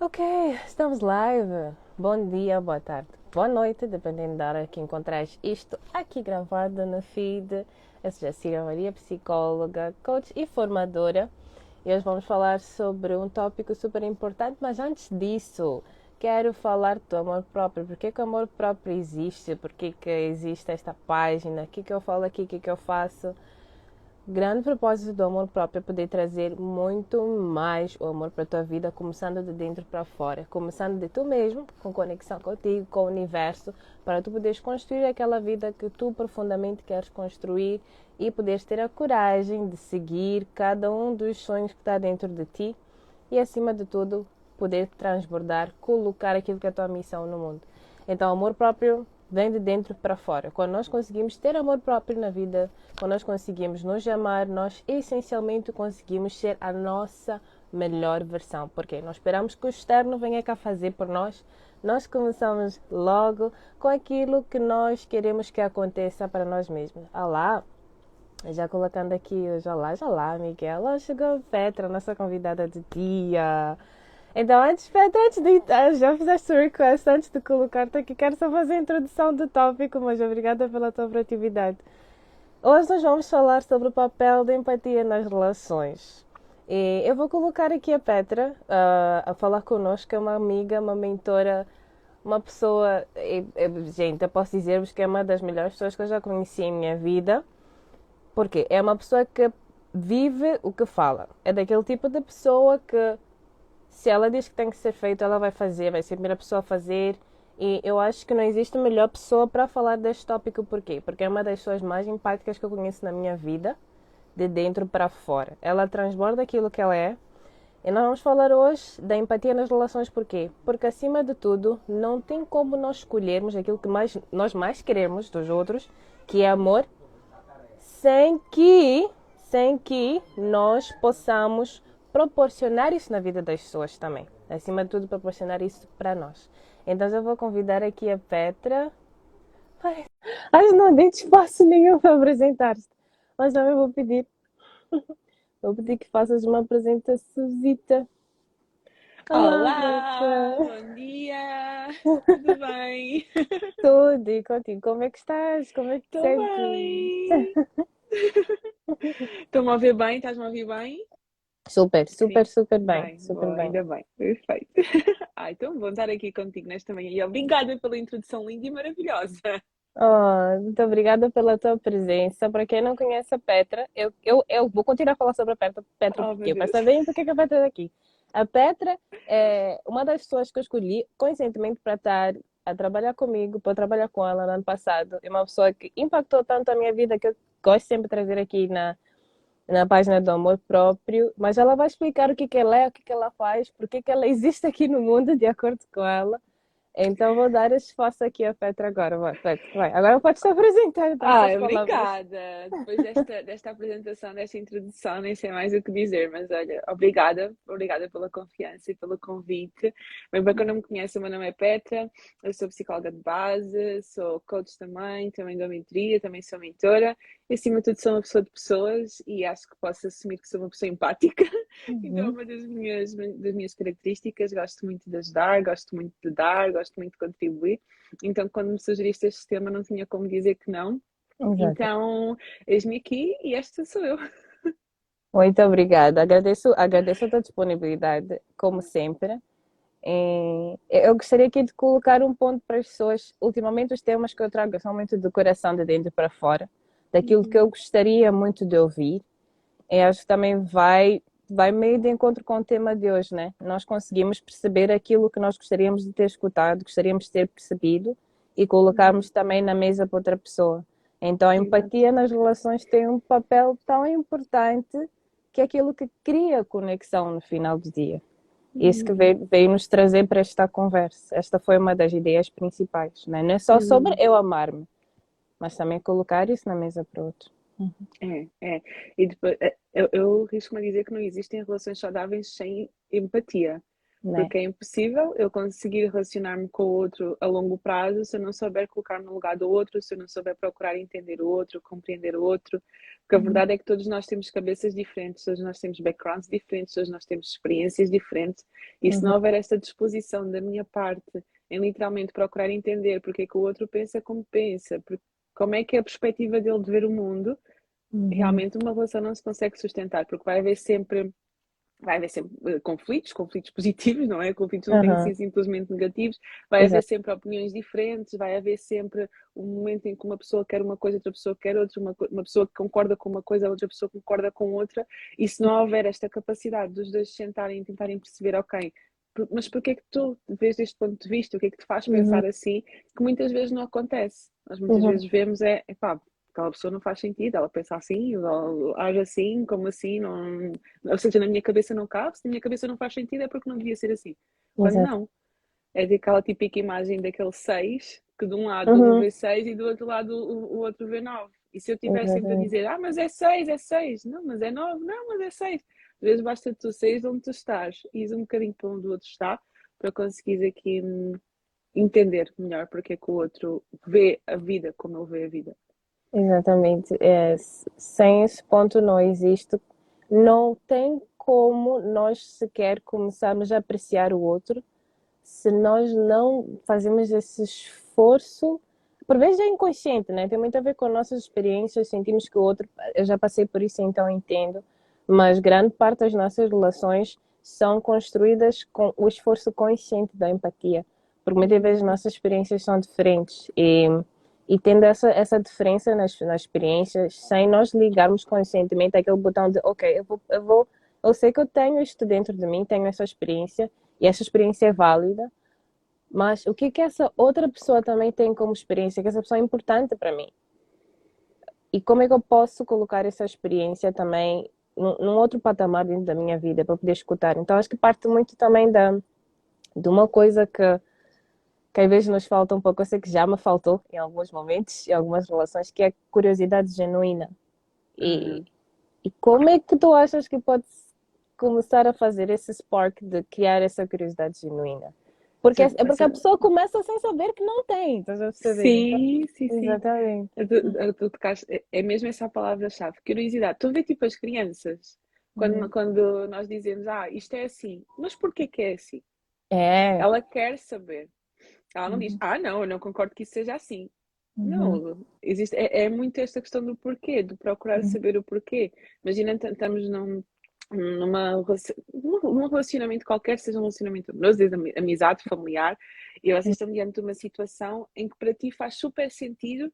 Ok. Estamos live. Bom dia, boa tarde, boa noite, dependendo da hora que encontrares isto aqui gravado no feed. Eu sou Jacira Maria, psicóloga, coach e formadora. E hoje vamos falar sobre um tópico super importante, mas antes disso, quero falar do amor próprio. Por que, que o amor próprio existe? Por que, que existe esta página? O que, que eu falo aqui? O que, que eu faço? Grande propósito do amor próprio é poder trazer muito mais o amor para a tua vida, começando de dentro para fora, começando de tu mesmo, com conexão contigo, com o universo, para tu poderes construir aquela vida que tu profundamente queres construir e poderes ter a coragem de seguir cada um dos sonhos que está dentro de ti e, acima de tudo, poder transbordar, colocar aquilo que é a tua missão no mundo. Então, amor próprio vem de dentro para fora. Quando nós conseguimos ter amor próprio na vida, quando nós conseguimos nos amar, nós essencialmente conseguimos ser a nossa melhor versão. Porque nós esperamos que o externo venha cá fazer por nós. Nós começamos logo com aquilo que nós queremos que aconteça para nós mesmos. Olá, já colocando aqui, já lá, já lá, Miguel. Lá chegou Petra, nossa convidada de dia. Então, antes, antes de. Ah, já fizeste o request antes de colocar-te aqui. Quero só fazer a introdução do tópico, mas obrigada pela tua proatividade. Hoje nós vamos falar sobre o papel da empatia nas relações. E eu vou colocar aqui a Petra uh, a falar connosco, é uma amiga, uma mentora, uma pessoa. E, e, gente, eu posso dizer-vos que é uma das melhores pessoas que eu já conheci em minha vida. Porque é uma pessoa que vive o que fala. É daquele tipo de pessoa que se ela diz que tem que ser feito, ela vai fazer, vai ser a primeira pessoa a fazer. E eu acho que não existe melhor pessoa para falar deste tópico, por quê? Porque é uma das pessoas mais empáticas que eu conheço na minha vida, de dentro para fora. Ela transborda aquilo que ela é. E nós vamos falar hoje da empatia nas relações, por quê? Porque acima de tudo, não tem como nós escolhermos aquilo que mais, nós mais queremos dos outros, que é amor, sem que, sem que nós possamos proporcionar isso na vida das pessoas também. Acima de tudo, proporcionar isso para nós. Então, eu vou convidar aqui a Petra. Ai, acho que não tem espaço nenhum para apresentar-se. Mas também vou pedir. Vou pedir que faças uma apresentação. Olá, Olá bom dia, tudo bem? Tudo, e contigo, como é que estás? Como é que te sentes? Estou-me a ouvir bem? Estás-me a ouvir bem? Super, super, super bem. bem super bom, bem. Ainda bem, perfeito. Então vou estar aqui contigo nesta manhã e obrigada pela introdução linda e maravilhosa. Oh, muito obrigada pela tua presença. Para quem não conhece a Petra, eu, eu, eu vou continuar a falar sobre a Petra, Petra oh, porque eu saber bem porque a Petra está aqui. A Petra é uma das pessoas que eu escolhi conscientemente para estar a trabalhar comigo, para trabalhar com ela no ano passado. É uma pessoa que impactou tanto a minha vida que eu gosto sempre de trazer aqui na, na página do amor próprio, mas ela vai explicar o que, que ela é, o que, que ela faz, por que, que ela existe aqui no mundo, de acordo com ela. Então vou dar espaço aqui a Petra agora. Vai, vai. Agora pode se apresentar. Então, ah, obrigada. Depois desta, desta apresentação, desta introdução, nem sei mais o que dizer, mas olha, obrigada, obrigada pela confiança e pelo convite. Bem, para quem não me conhece, o meu nome é Petra, eu sou psicóloga de base, sou coach também, também dou mentoria, também sou mentora e acima de tudo sou uma pessoa de pessoas e acho que posso assumir que sou uma pessoa empática. Uhum. Então, é uma das minhas, das minhas características, gosto muito de ajudar, gosto muito de dar, gosto muito de contribuir. Então, quando me sugeriste este tema, não tinha como dizer que não. Exato. Então, eis-me aqui e esta sou eu. Muito obrigada. Agradeço, agradeço a tua disponibilidade, como sempre. Eu gostaria aqui de colocar um ponto para as pessoas. Ultimamente, os temas que eu trago são muito do coração, de dentro para fora daquilo que eu gostaria muito de ouvir. E acho que também vai, vai meio de encontro com o tema de hoje, né? Nós conseguimos perceber aquilo que nós gostaríamos de ter escutado, gostaríamos de ter percebido e colocarmos também na mesa para outra pessoa. Então, a empatia nas relações tem um papel tão importante que é aquilo que cria conexão no final do dia. Isso que veio, veio nos trazer para esta conversa. Esta foi uma das ideias principais. Né? Não é só sobre eu amar-me, mas também colocar isso na mesa para outro. Uhum. É, é. E depois, é, eu, eu risco-me a dizer que não existem relações saudáveis sem empatia. Né? Porque é impossível eu conseguir relacionar-me com o outro a longo prazo se eu não souber colocar-me no lugar do outro, se eu não souber procurar entender o outro, compreender o outro. Porque a Uhum. verdade é que todos nós temos cabeças diferentes, todos nós temos backgrounds diferentes, todos nós temos experiências diferentes. E se Uhum. não houver esta disposição da minha parte em literalmente procurar entender porque é que o outro pensa como pensa, porque como é que é a perspectiva dele de ver o mundo, Uhum. realmente uma relação não se consegue sustentar, porque vai haver sempre vai haver sempre eh, conflitos, conflitos positivos, não é? Conflitos não têm que ser simplesmente negativos, vai haver sempre opiniões diferentes, vai haver sempre um momento em que uma pessoa quer uma coisa, outra pessoa quer outra, uma, uma pessoa que concorda com uma coisa, outra pessoa concorda com outra, e se não houver esta capacidade dos dois se sentarem e tentarem perceber, ok, mas porquê é que tu vês deste ponto de vista, o que é que te faz Uhum. pensar assim, que muitas vezes não acontece. Nós muitas Uhum. vezes vemos é, epá, aquela pessoa não faz sentido, ela pensa assim, ela age assim, como assim, não, ou seja, na minha cabeça não cabe, se na minha cabeça não faz sentido é porque não devia ser assim. Exato. não, é daquela típica imagem daquele 6, que de um lado Uhum. um vê 6 e do outro lado o, o outro vê 9. E se eu estiver sempre a dizer, ah, mas é 6, é 6, não, mas é 9, não, mas é 6. Às vezes basta tu de onde tu estás e ires um bocadinho para onde o outro está para conseguires aqui hum, entender melhor porque é que o outro vê a vida como ele vê a vida. Exatamente. É, sem esse ponto não existe, não tem como nós sequer começarmos a apreciar o outro se nós não fazemos esse esforço. Por vezes é inconsciente, né? Tem muito a ver com nossas experiências, sentimos que o outro. Eu já passei por isso, então entendo. Mas grande parte das nossas relações são construídas com o esforço consciente da empatia. Porque muitas vezes nossas experiências são diferentes. E e tendo essa, essa diferença nas, nas experiências, sem nós ligarmos conscientemente aquele botão de, ok, eu vou, eu vou, eu sei que eu tenho isto dentro de mim, tenho essa experiência, e essa experiência é válida, mas o que que essa outra pessoa também tem como experiência, que essa pessoa é importante para mim? E como é que eu posso colocar essa experiência também num, outro patamar dentro da minha vida para poder escutar? Então, acho que parte muito também da, de uma coisa que que às vezes nos falta um pouco, eu sei que já me faltou em alguns momentos, em algumas relações, que é curiosidade genuína. E, Uhum. e como é que tu achas que pode começar a fazer esse spark de criar essa curiosidade genuína? Porque é, Sim, porque a sim. pessoa começa sem saber que não tem, estás a perceber? Então, Sim, sim, sim. exatamente. Tu tocaste- é- É mesmo essa a palavra-chave, curiosidade. Tu vê tipo as crianças, quando, Uhum. quando nós dizemos, ah, isto é assim, mas porquê que é assim? É. Ela quer saber. Ela não diz, Uhum. ah, não, eu não concordo que isso seja assim. Uhum. Não, existe, é, é muito esta questão do porquê, de procurar Uhum. saber o porquê. Imagina, estamos num, numa, num relacionamento qualquer, seja um relacionamento amoroso, desde ami- amizade, familiar, e vocês estão diante de uma situação em que para ti faz super sentido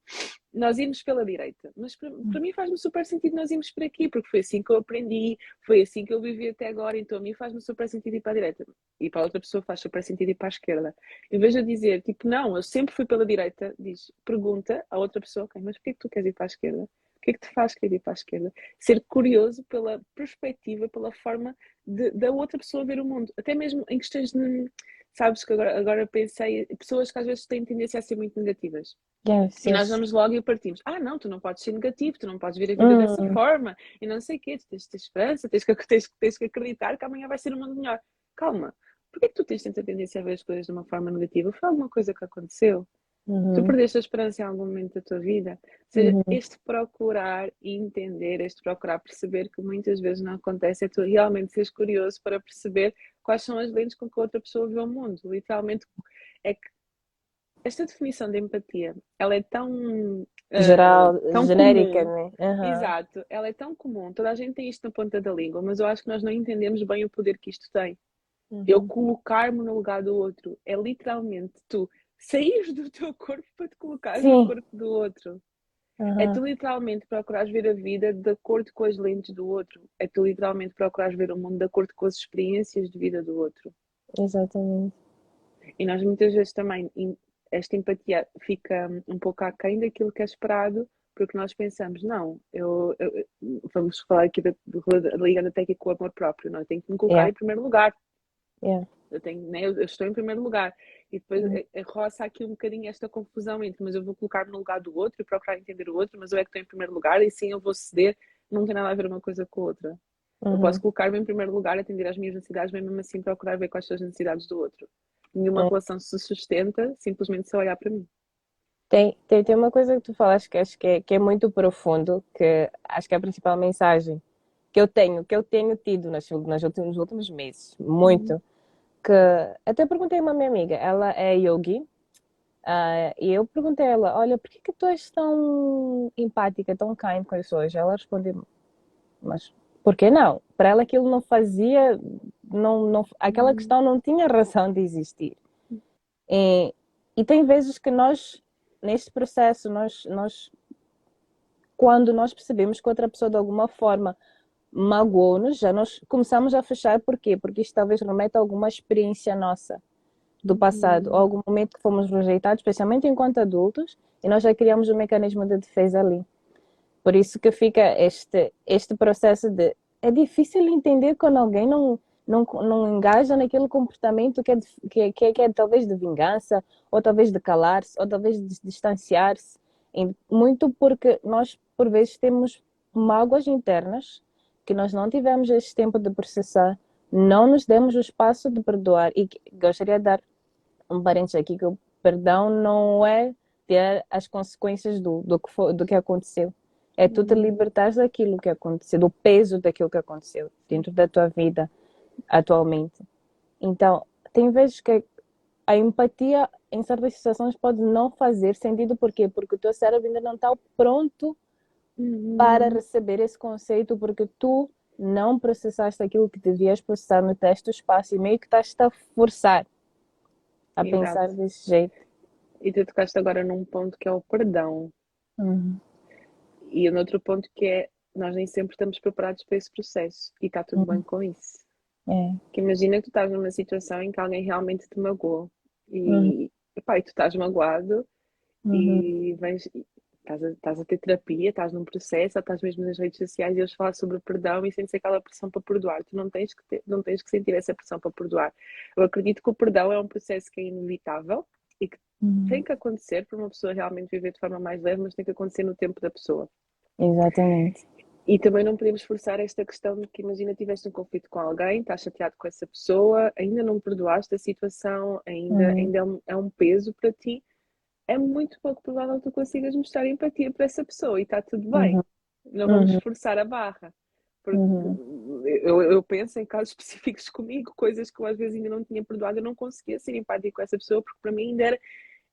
nós irmos pela direita. Mas para, para mim faz-me super sentido nós irmos por aqui, porque foi assim que eu aprendi, foi assim que eu vivi até agora, então a mim faz-me super sentido ir para a direita. E para outra pessoa faz super sentido ir para a esquerda. Em vez de dizer, tipo, não, eu sempre fui pela direita, diz, pergunta à outra pessoa, ok, mas porquê que tu queres ir para a esquerda? O que é que te faz querer ir para a esquerda? Ser curioso pela perspectiva, pela forma de- da outra pessoa ver o mundo. Até mesmo em questões de, sabes, que agora, agora pensei, pessoas que às vezes têm tendência a ser muito negativas. Yes, E nós yes. vamos logo e partimos. Ah, não, tu não podes ser negativo, tu não podes ver a vida dessa Hum. forma, e não sei o quê, tu tens de ter esperança, tens que, tens, tens que acreditar que amanhã vai ser um mundo melhor. Calma, porquê que tu tens tanta tendência a ver as coisas de uma forma negativa? Foi alguma coisa que aconteceu? Tu Uhum. perdeste a esperança em algum momento da tua vida? Ou seja, Uhum. este procurar entender, este procurar perceber que muitas vezes não acontece, é tu realmente seres curioso para perceber quais são as lentes com que a outra pessoa vê o mundo. Literalmente, é que esta definição de empatia, ela é tão ah, Geral, tão genérica, comum. né? Aham. Exato, ela é tão comum, toda a gente tem isto na ponta da língua, mas eu acho que nós não entendemos bem o poder que isto tem. Eu Uhum. colocar-me no lugar do outro é literalmente tu saís do teu corpo para te colocares Sim. no corpo do outro. É Aham. tu literalmente procurares ver a vida de acordo com as lentes do outro. É tu literalmente procurares ver o mundo de acordo com as experiências de vida do outro. Exatamente. E nós muitas vezes também, esta empatia fica um pouco aquém daquilo que é esperado, porque nós pensamos, não, eu, eu- eu- vamos falar aqui da, da, ligando até aqui com o amor próprio, não, eu tenho que me colocar Yeah. em primeiro lugar. Yeah. Eu, tenho, né, eu, eu estou em primeiro lugar. E depois Uhum. eh, eh, roça aqui um bocadinho esta confusão entre, mas eu vou colocar-me no lugar do outro e procurar entender o outro, mas eu é que estou em primeiro lugar e sim eu vou ceder. Não tem nada a ver uma coisa com a outra. Eu posso colocar-me em primeiro lugar, atender às minhas necessidades, mas mesmo assim procurar ver quais são as necessidades do outro. Nenhuma É. relação se sustenta simplesmente se olhar para mim. Tem, tem, tem uma coisa que tu falaste que acho que é, que é muito profundo, que acho que é a principal mensagem que eu tenho, que eu tenho tido nas, nas últimos, nos últimos meses, muito, que até perguntei a uma minha amiga, ela é yogi, ah, e eu perguntei a ela, olha, por que que tu és tão empática, tão kind com as pessoas? Ela respondeu, mas por que não? Para ela aquilo não fazia, não, não, aquela Uhum. questão não tinha razão de existir. E, e tem vezes que nós, neste processo, nós, nós, quando nós percebemos que outra pessoa de alguma forma magoou-nos, já nós começamos a fechar, por quê? Porque isto talvez remeta a alguma experiência nossa do passado, ou algum momento que fomos rejeitados, especialmente enquanto adultos, e nós já criamos um mecanismo de defesa ali. Por isso que fica este, este processo de. É difícil entender quando alguém não, não, não engaja naquele comportamento que é, de, que, é- que, é, que é talvez de vingança, ou talvez de calar-se, ou talvez de distanciar-se. Muito porque nós, por vezes, temos mágoas internas que nós não tivemos esse tempo de processar, não nos demos o espaço de perdoar. E gostaria de dar um parênteses aqui que o perdão não é ter as consequências do, do, que, foi, do que aconteceu. É tu te libertares daquilo que aconteceu, do peso daquilo que aconteceu dentro da tua vida atualmente. Então, tem vezes que a empatia em certas situações pode não fazer sentido, por quê? Porque o teu cérebro ainda não está pronto para receber esse conceito, porque tu não processaste aquilo que devias processar no teste do espaço e meio que estás a forçar a Exato. pensar desse jeito. E tu tocaste agora num ponto que é o perdão. Uhum. E no outro ponto que é nós nem sempre estamos preparados para esse processo. E está tudo Uhum. bem com isso. É. Que imagina que tu estás numa situação em que alguém realmente te magoou. E, Uhum. epá, e tu estás magoado Uhum. e vens, estás, a, estás a ter terapia, estás num processo, ou estás mesmo nas redes sociais e eles falam sobre perdão e sentes aquela pressão para perdoar. Tu não tens que ter- não tens que sentir essa pressão para perdoar. Eu acredito que o perdão é um processo que é inevitável e que Uhum. tem que acontecer para uma pessoa realmente viver de forma mais leve, mas tem que acontecer no tempo da pessoa. Exatamente. E também não podemos forçar esta questão de que imagina tiveste um conflito com alguém, estás chateado com essa pessoa, ainda não perdoaste a situação, ainda, Uhum. ainda é um, é um peso para ti. É muito pouco provável que tu consigas mostrar empatia para essa pessoa e está tudo bem. Uhum. Não vamos Uhum. forçar a barra. Porque Uhum. eu, eu penso em casos específicos comigo, coisas que eu às vezes ainda não tinha perdoado, eu não conseguia ser empática com essa pessoa, porque para mim ainda era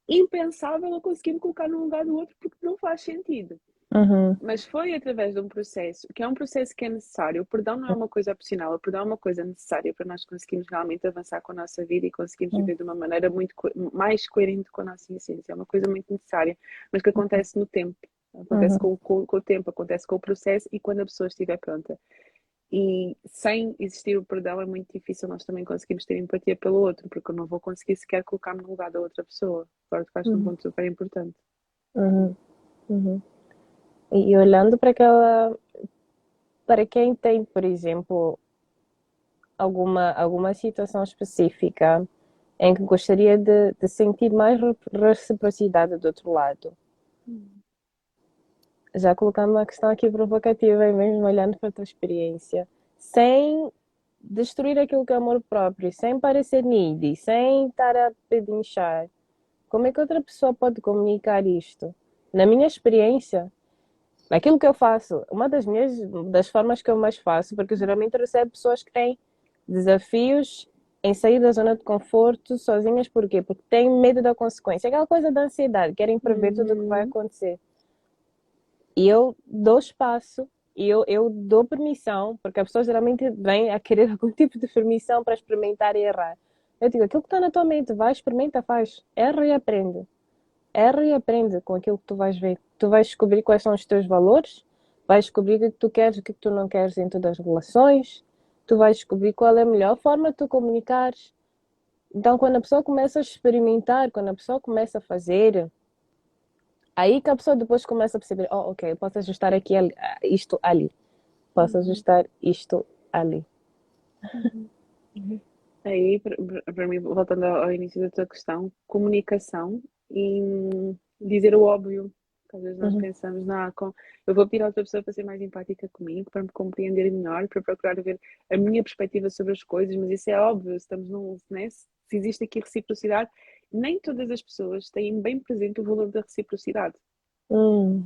impensável eu conseguir me colocar no lugar do outro, porque não faz sentido. Uhum. Mas foi através de um processo, que é um processo que é necessário. O perdão não é uma coisa opcional, o perdão é uma coisa necessária para nós conseguirmos realmente avançar com a nossa vida e conseguirmos Hum. viver de uma maneira muito mais coerente com a nossa essência. É uma coisa muito necessária, mas que acontece no tempo. Acontece Uhum. com, com, com o tempo, acontece com o processo e quando a pessoa estiver pronta. E sem existir o perdão é muito difícil nós também conseguirmos ter empatia pelo outro, porque eu não vou conseguir sequer colocar-me no lugar da outra pessoa. Agora tu faz um Uhum. ponto super importante. Uhum. E olhando para aquela, para quem tem, por exemplo, alguma alguma situação específica em que gostaria de, de sentir mais re- reciprocidade do outro lado, já colocando uma questão aqui provocativa e mesmo olhando para a tua experiência, sem destruir aquilo que é amor próprio, sem parecer needy, sem estar a pedinchar, como é que outra pessoa pode comunicar isto? Na minha experiência, aquilo que eu faço, uma das minhas das formas que eu mais faço, porque geralmente eu recebo pessoas que têm desafios em sair da zona de conforto sozinhas, por quê? Porque têm medo da consequência, aquela coisa da ansiedade, querem prever tudo o que vai Uhum. acontecer. E eu dou espaço e eu, eu dou permissão, porque a pessoa geralmente vem a querer algum tipo de permissão para experimentar e errar. Eu digo, aquilo que está na tua mente, vai, experimenta, faz, erra e aprende. Erra e aprende com aquilo que tu vais ver. Tu vais descobrir quais são os teus valores, vais descobrir o que tu queres e o que tu não queres em todas as relações, tu vais descobrir qual é a melhor forma de tu comunicares. Então, quando a pessoa começa a experimentar, quando a pessoa começa a fazer, aí que a pessoa depois começa a perceber, oh, ok, posso ajustar aqui ali- isto ali, posso ajustar isto ali. Aí, para- mim, voltando ao início da tua questão, comunicação e dizer o óbvio. Às vezes nós Uhum. pensamos, não, com, eu vou pedir a outra pessoa para ser mais empática comigo, para me compreender melhor, para procurar ver a minha perspectiva sobre as coisas, mas isso é óbvio, se estamos num, né, se existe aqui reciprocidade, nem todas as pessoas têm bem presente o valor da reciprocidade. Hum,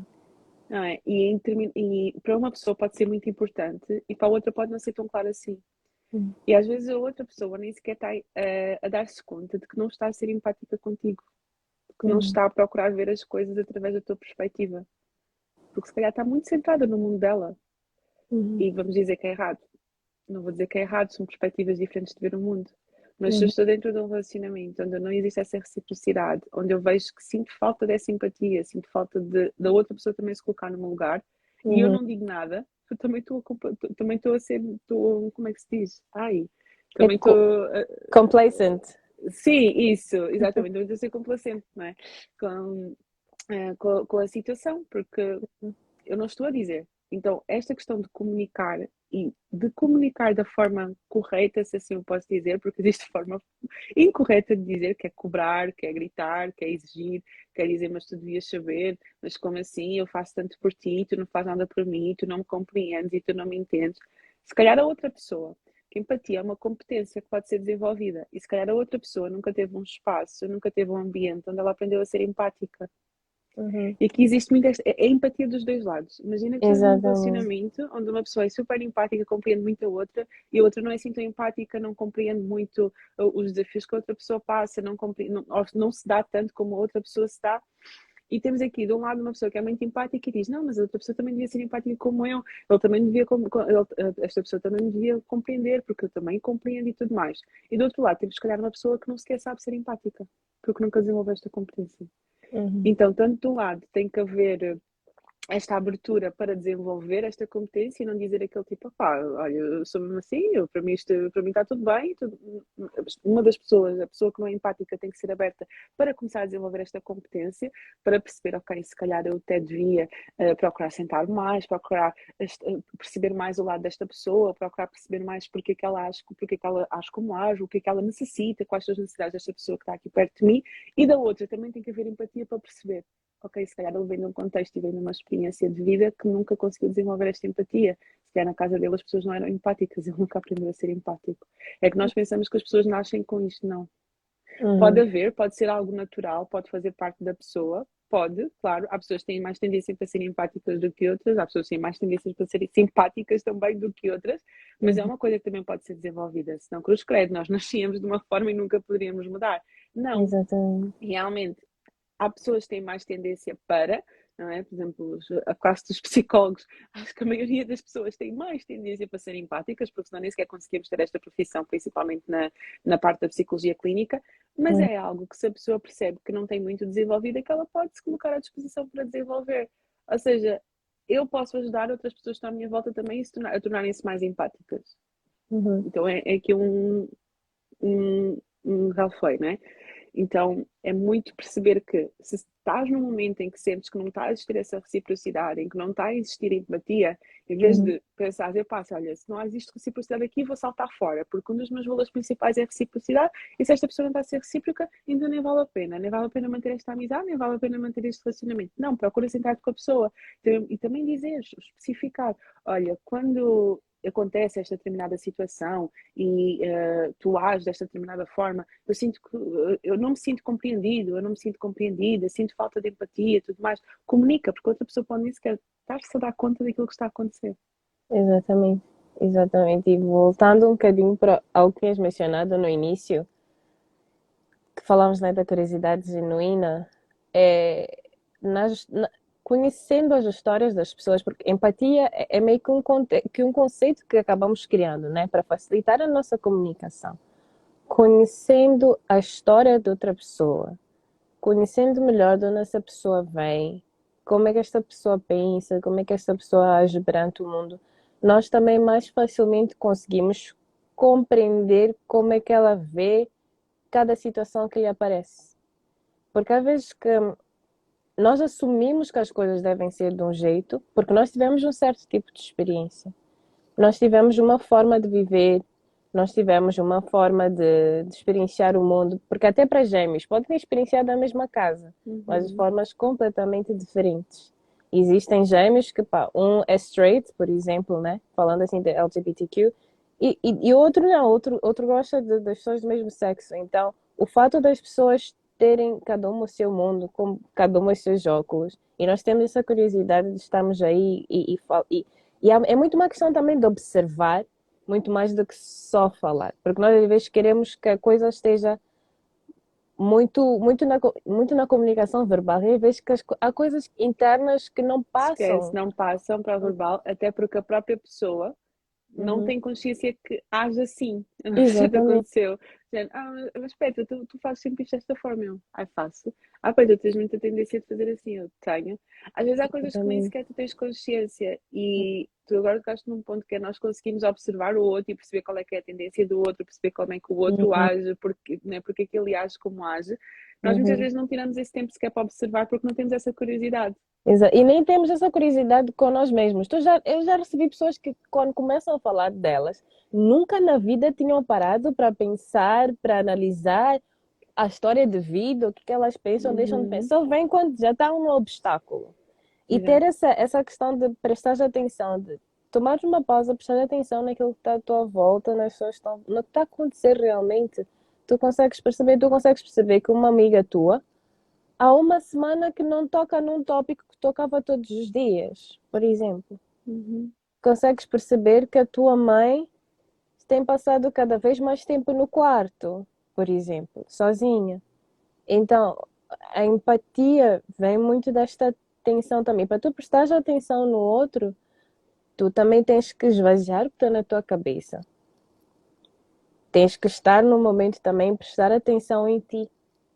é? e, em e para uma pessoa pode ser muito importante e para a outra pode não ser tão claro assim. Hum. E às vezes a outra pessoa nem sequer está eh, a dar-se conta de que não está a ser empática contigo, que não Uhum. está a procurar ver as coisas através da tua perspectiva. Porque se calhar está muito centrada no mundo dela. uhum, E vamos dizer que é errado. Não vou dizer que é errado, são perspectivas diferentes de ver o mundo. Mas se eu Uhum. estou dentro de um relacionamento onde não existe essa reciprocidade, onde eu vejo que sinto falta dessa empatia, sinto falta de, da outra pessoa também se colocar no meu lugar, e eu uhum. não digo nada, eu também estou a, compa- também estou a ser, estou, como é que se diz? Ai, também co- estou, a- Complacent. Sim, isso, exatamente, a ser complacente, não é? Com, eh, com, com a situação, porque eu não estou a dizer. Então, esta questão de comunicar e de comunicar da forma correta, se assim eu posso dizer, porque existe forma incorreta de dizer que é cobrar, que é gritar, que é exigir, que é dizer, mas tu devias saber, mas como assim? Eu faço tanto por ti, tu não fazes nada por mim, tu não me compreendes e tu não me entendes. Se calhar a outra pessoa, que empatia é uma competência que pode ser desenvolvida, e se calhar a outra pessoa nunca teve um espaço, nunca teve um ambiente onde ela aprendeu a ser empática. Uhum. E aqui existe muita. É, é empatia dos dois lados. Imagina que num Exatamente. relacionamento onde uma pessoa é super empática, compreende muito a outra, e a outra não é assim tão empática, não compreende muito uh, os desafios que a outra pessoa passa, não, compreende, não, não se dá tanto como a outra pessoa se dá. E temos aqui, de um lado, uma pessoa que é muito empática e diz: Não, mas a outra pessoa também devia ser empática como eu, ele também devia, ele- esta pessoa também devia compreender, porque eu também compreendo e tudo mais. E do outro lado, temos, se calhar, uma pessoa que não sequer sabe ser empática, porque nunca desenvolveu esta competência. Uhum. Então, tanto de um lado tem que haver eh, esta abertura para desenvolver esta competência e não dizer aquele tipo, pá, olha, eu sou mesmo assim, eu, para, mim isto, para mim está tudo bem. tudo-" Uma das pessoas, a pessoa que não é empática, tem que ser aberta para começar a desenvolver esta competência, para perceber, ok, se calhar eu até devia eh, procurar sentar mais, procurar este- eh, perceber mais o lado desta pessoa, procurar perceber mais porque é que ela age, porque é que ela age como age, o que é que ela necessita, quais são as necessidades desta pessoa que está aqui perto de mim, e da outra também tem que haver empatia para perceber ok, se calhar ele vem de um contexto e vem de uma experiência de vida que nunca conseguiu desenvolver esta empatia. Se calhar na casa dele as pessoas não eram empáticas, ele nunca aprendeu a ser empático. É que nós pensamos que as pessoas nascem com isto, não. Uhum. Pode haver, pode ser algo natural, pode fazer parte da pessoa, pode, claro. Há pessoas que têm mais tendência para serem empáticas do que outras, há pessoas que têm mais tendências para serem simpáticas também do que outras, mas é Uhum. uma coisa que também pode ser desenvolvida. Senão, cruz credo, nós nascíamos de uma forma e nunca poderíamos mudar. Não, Exatamente. realmente há pessoas que têm mais tendência para, não é? Por exemplo, a classe dos psicólogos, acho que a maioria das pessoas tem mais tendência para serem empáticas, porque senão nem sequer conseguimos ter esta profissão, principalmente na, na parte da psicologia clínica, mas Hum. é algo que se a pessoa percebe que não tem muito desenvolvido, é que ela pode se colocar à disposição para desenvolver. Ou seja, eu posso ajudar outras pessoas que estão à minha volta também a se tornar- a tornarem-se mais empáticas. Uhum. Então é, é aqui um, um, um ralfei, não é? Então é muito perceber que se estás num momento em que sentes que não está a existir essa reciprocidade, em que não está a existir empatia, em vez Uhum. de pensar, eu passo, olha, se não existe reciprocidade aqui, vou saltar fora, porque um dos meus valores principais é a reciprocidade, e se esta pessoa não está a ser recíproca, então nem vale a pena, nem vale a pena manter esta amizade, nem vale a pena manter este relacionamento. Não, procura sentar-te com a pessoa e também dizer, especificar, olha, quando acontece esta determinada situação e eh, tu ages desta determinada forma, eu sinto que eh, eu não me sinto compreendido, eu não me sinto compreendida, sinto falta de empatia, tudo mais. Comunica, porque outra pessoa pode nem sequer estar-se a dar conta daquilo que está a acontecer. Exatamente, exatamente. E voltando um bocadinho para algo que tinhas mencionado no início, que falamos né, da curiosidade genuína, é, na- conhecendo as histórias das pessoas, porque empatia é, é meio que um, que um conceito que acabamos criando, né, para facilitar a nossa comunicação. Conhecendo a história de outra pessoa, conhecendo melhor de onde essa pessoa vem, como é que esta pessoa pensa, como é que esta pessoa age perante o mundo, nós também mais facilmente conseguimos compreender como é que ela vê cada situação que lhe aparece. Porque às vezes que nós assumimos que as coisas devem ser de um jeito, porque nós tivemos um certo tipo de experiência. Nós tivemos uma forma de viver, nós tivemos uma forma de, de experienciar o mundo, porque até para gêmeos podem experienciar da mesma casa, uhum. mas de formas completamente diferentes. Existem gêmeos que, pá, um é straight, por exemplo, né? Falando assim de LGBTQ, e, e, e outro não, outro, outro gosta de, das pessoas do mesmo sexo. Então, o fato das pessoas terem cada uma o seu mundo, com cada uma os seus óculos, e nós temos essa curiosidade de estarmos aí e, e, e, é muito uma questão também de observar muito mais do que só falar. Porque nós às vezes queremos que a coisa esteja muito, muito, na, muito na comunicação verbal e às vezes que as, há coisas internas que não passam. Esquece, não passam para o verbal, até porque a própria pessoa não uhum. tem consciência que haja assim. Exatamente. aconteceu. Ah, mas espera, tu, tu fazes sempre isto desta forma. Eu, ai, faço. Ah, pois, tu tens muita tendência de fazer assim. Eu tenho. Às vezes há coisas que nem sequer tu tens consciência e tu agora tocaste num ponto que é nós conseguimos observar o outro e perceber qual é que é a tendência do outro, perceber como é que o outro uhum. age, porque, né, porque é que ele age como age. Nós muitas uhum. vezes não tiramos esse tempo sequer para observar porque não temos essa curiosidade. Exato. E nem temos essa curiosidade com nós mesmos. Tu já, eu já recebi pessoas que, quando começam a falar delas, nunca na vida tinham parado para pensar, para analisar a história de vida, o que, que elas pensam, uhum. deixam de pensar. Só vem quando já está um obstáculo. E uhum. ter essa, essa questão de prestar atenção, de tomar uma pausa, prestar atenção naquilo que está à tua volta, nas pessoas estão, no que está a acontecer realmente. Tu consegues perceber, tu consegues perceber que uma amiga tua há uma semana que não toca num tópico que tocava todos os dias, por exemplo. Uhum. Consegues perceber que a tua mãe tem passado cada vez mais tempo no quarto, por exemplo, sozinha. Então, a empatia vem muito desta atenção também. Para tu prestar atenção no outro, tu também tens que esvaziar o que está na tua cabeça. Tens que estar no momento também, prestar atenção em ti.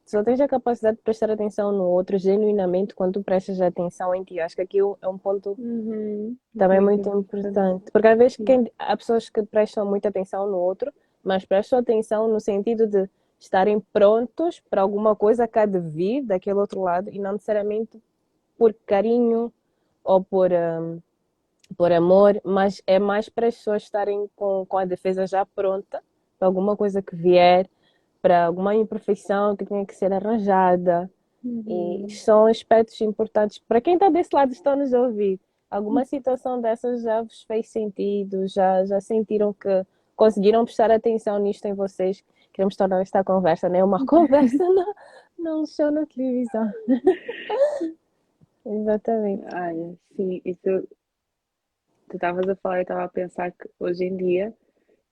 Só tens a capacidade de prestar atenção no outro genuinamente quando tu prestas atenção em ti. Acho que aqui é um ponto uhum. também muito importante. Porque às vezes quem, há pessoas que prestam muita atenção no outro, mas prestam atenção no sentido de estarem prontos para alguma coisa que há de vir daquele outro lado e não necessariamente por carinho ou por, um, por amor, mas é mais para as pessoas estarem com, com a defesa já pronta para alguma coisa que vier, para alguma imperfeição que tenha que ser arranjada. Uhum. E são aspectos importantes. Para quem está desse lado, estão nos ouvir. Alguma situação dessas já vos fez sentido? Já, já sentiram que conseguiram prestar atenção nisto em vocês? Queremos tornar esta conversa, né? Uma conversa, não, não show na televisão. Exatamente. Olha, sim, isso tu estavas a falar, eu estava a pensar que hoje em dia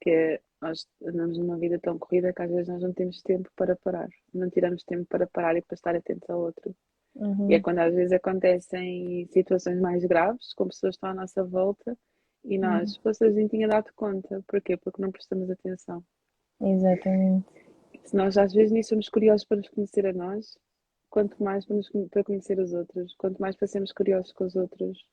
que nós andamos numa vida tão corrida que às vezes nós não temos tempo para parar, não tiramos tempo para parar e para estar atentos ao outro. Uhum. E é quando às vezes acontecem situações mais graves, com pessoas que estão à nossa volta e nós, uhum. a gente tinha dado conta. Porquê? Porque não prestamos atenção. Exatamente. Se nós às vezes nem somos curiosos para nos conhecer a nós, quanto mais para, nos, para conhecer os outros, quanto mais para sermos curiosos com os outros.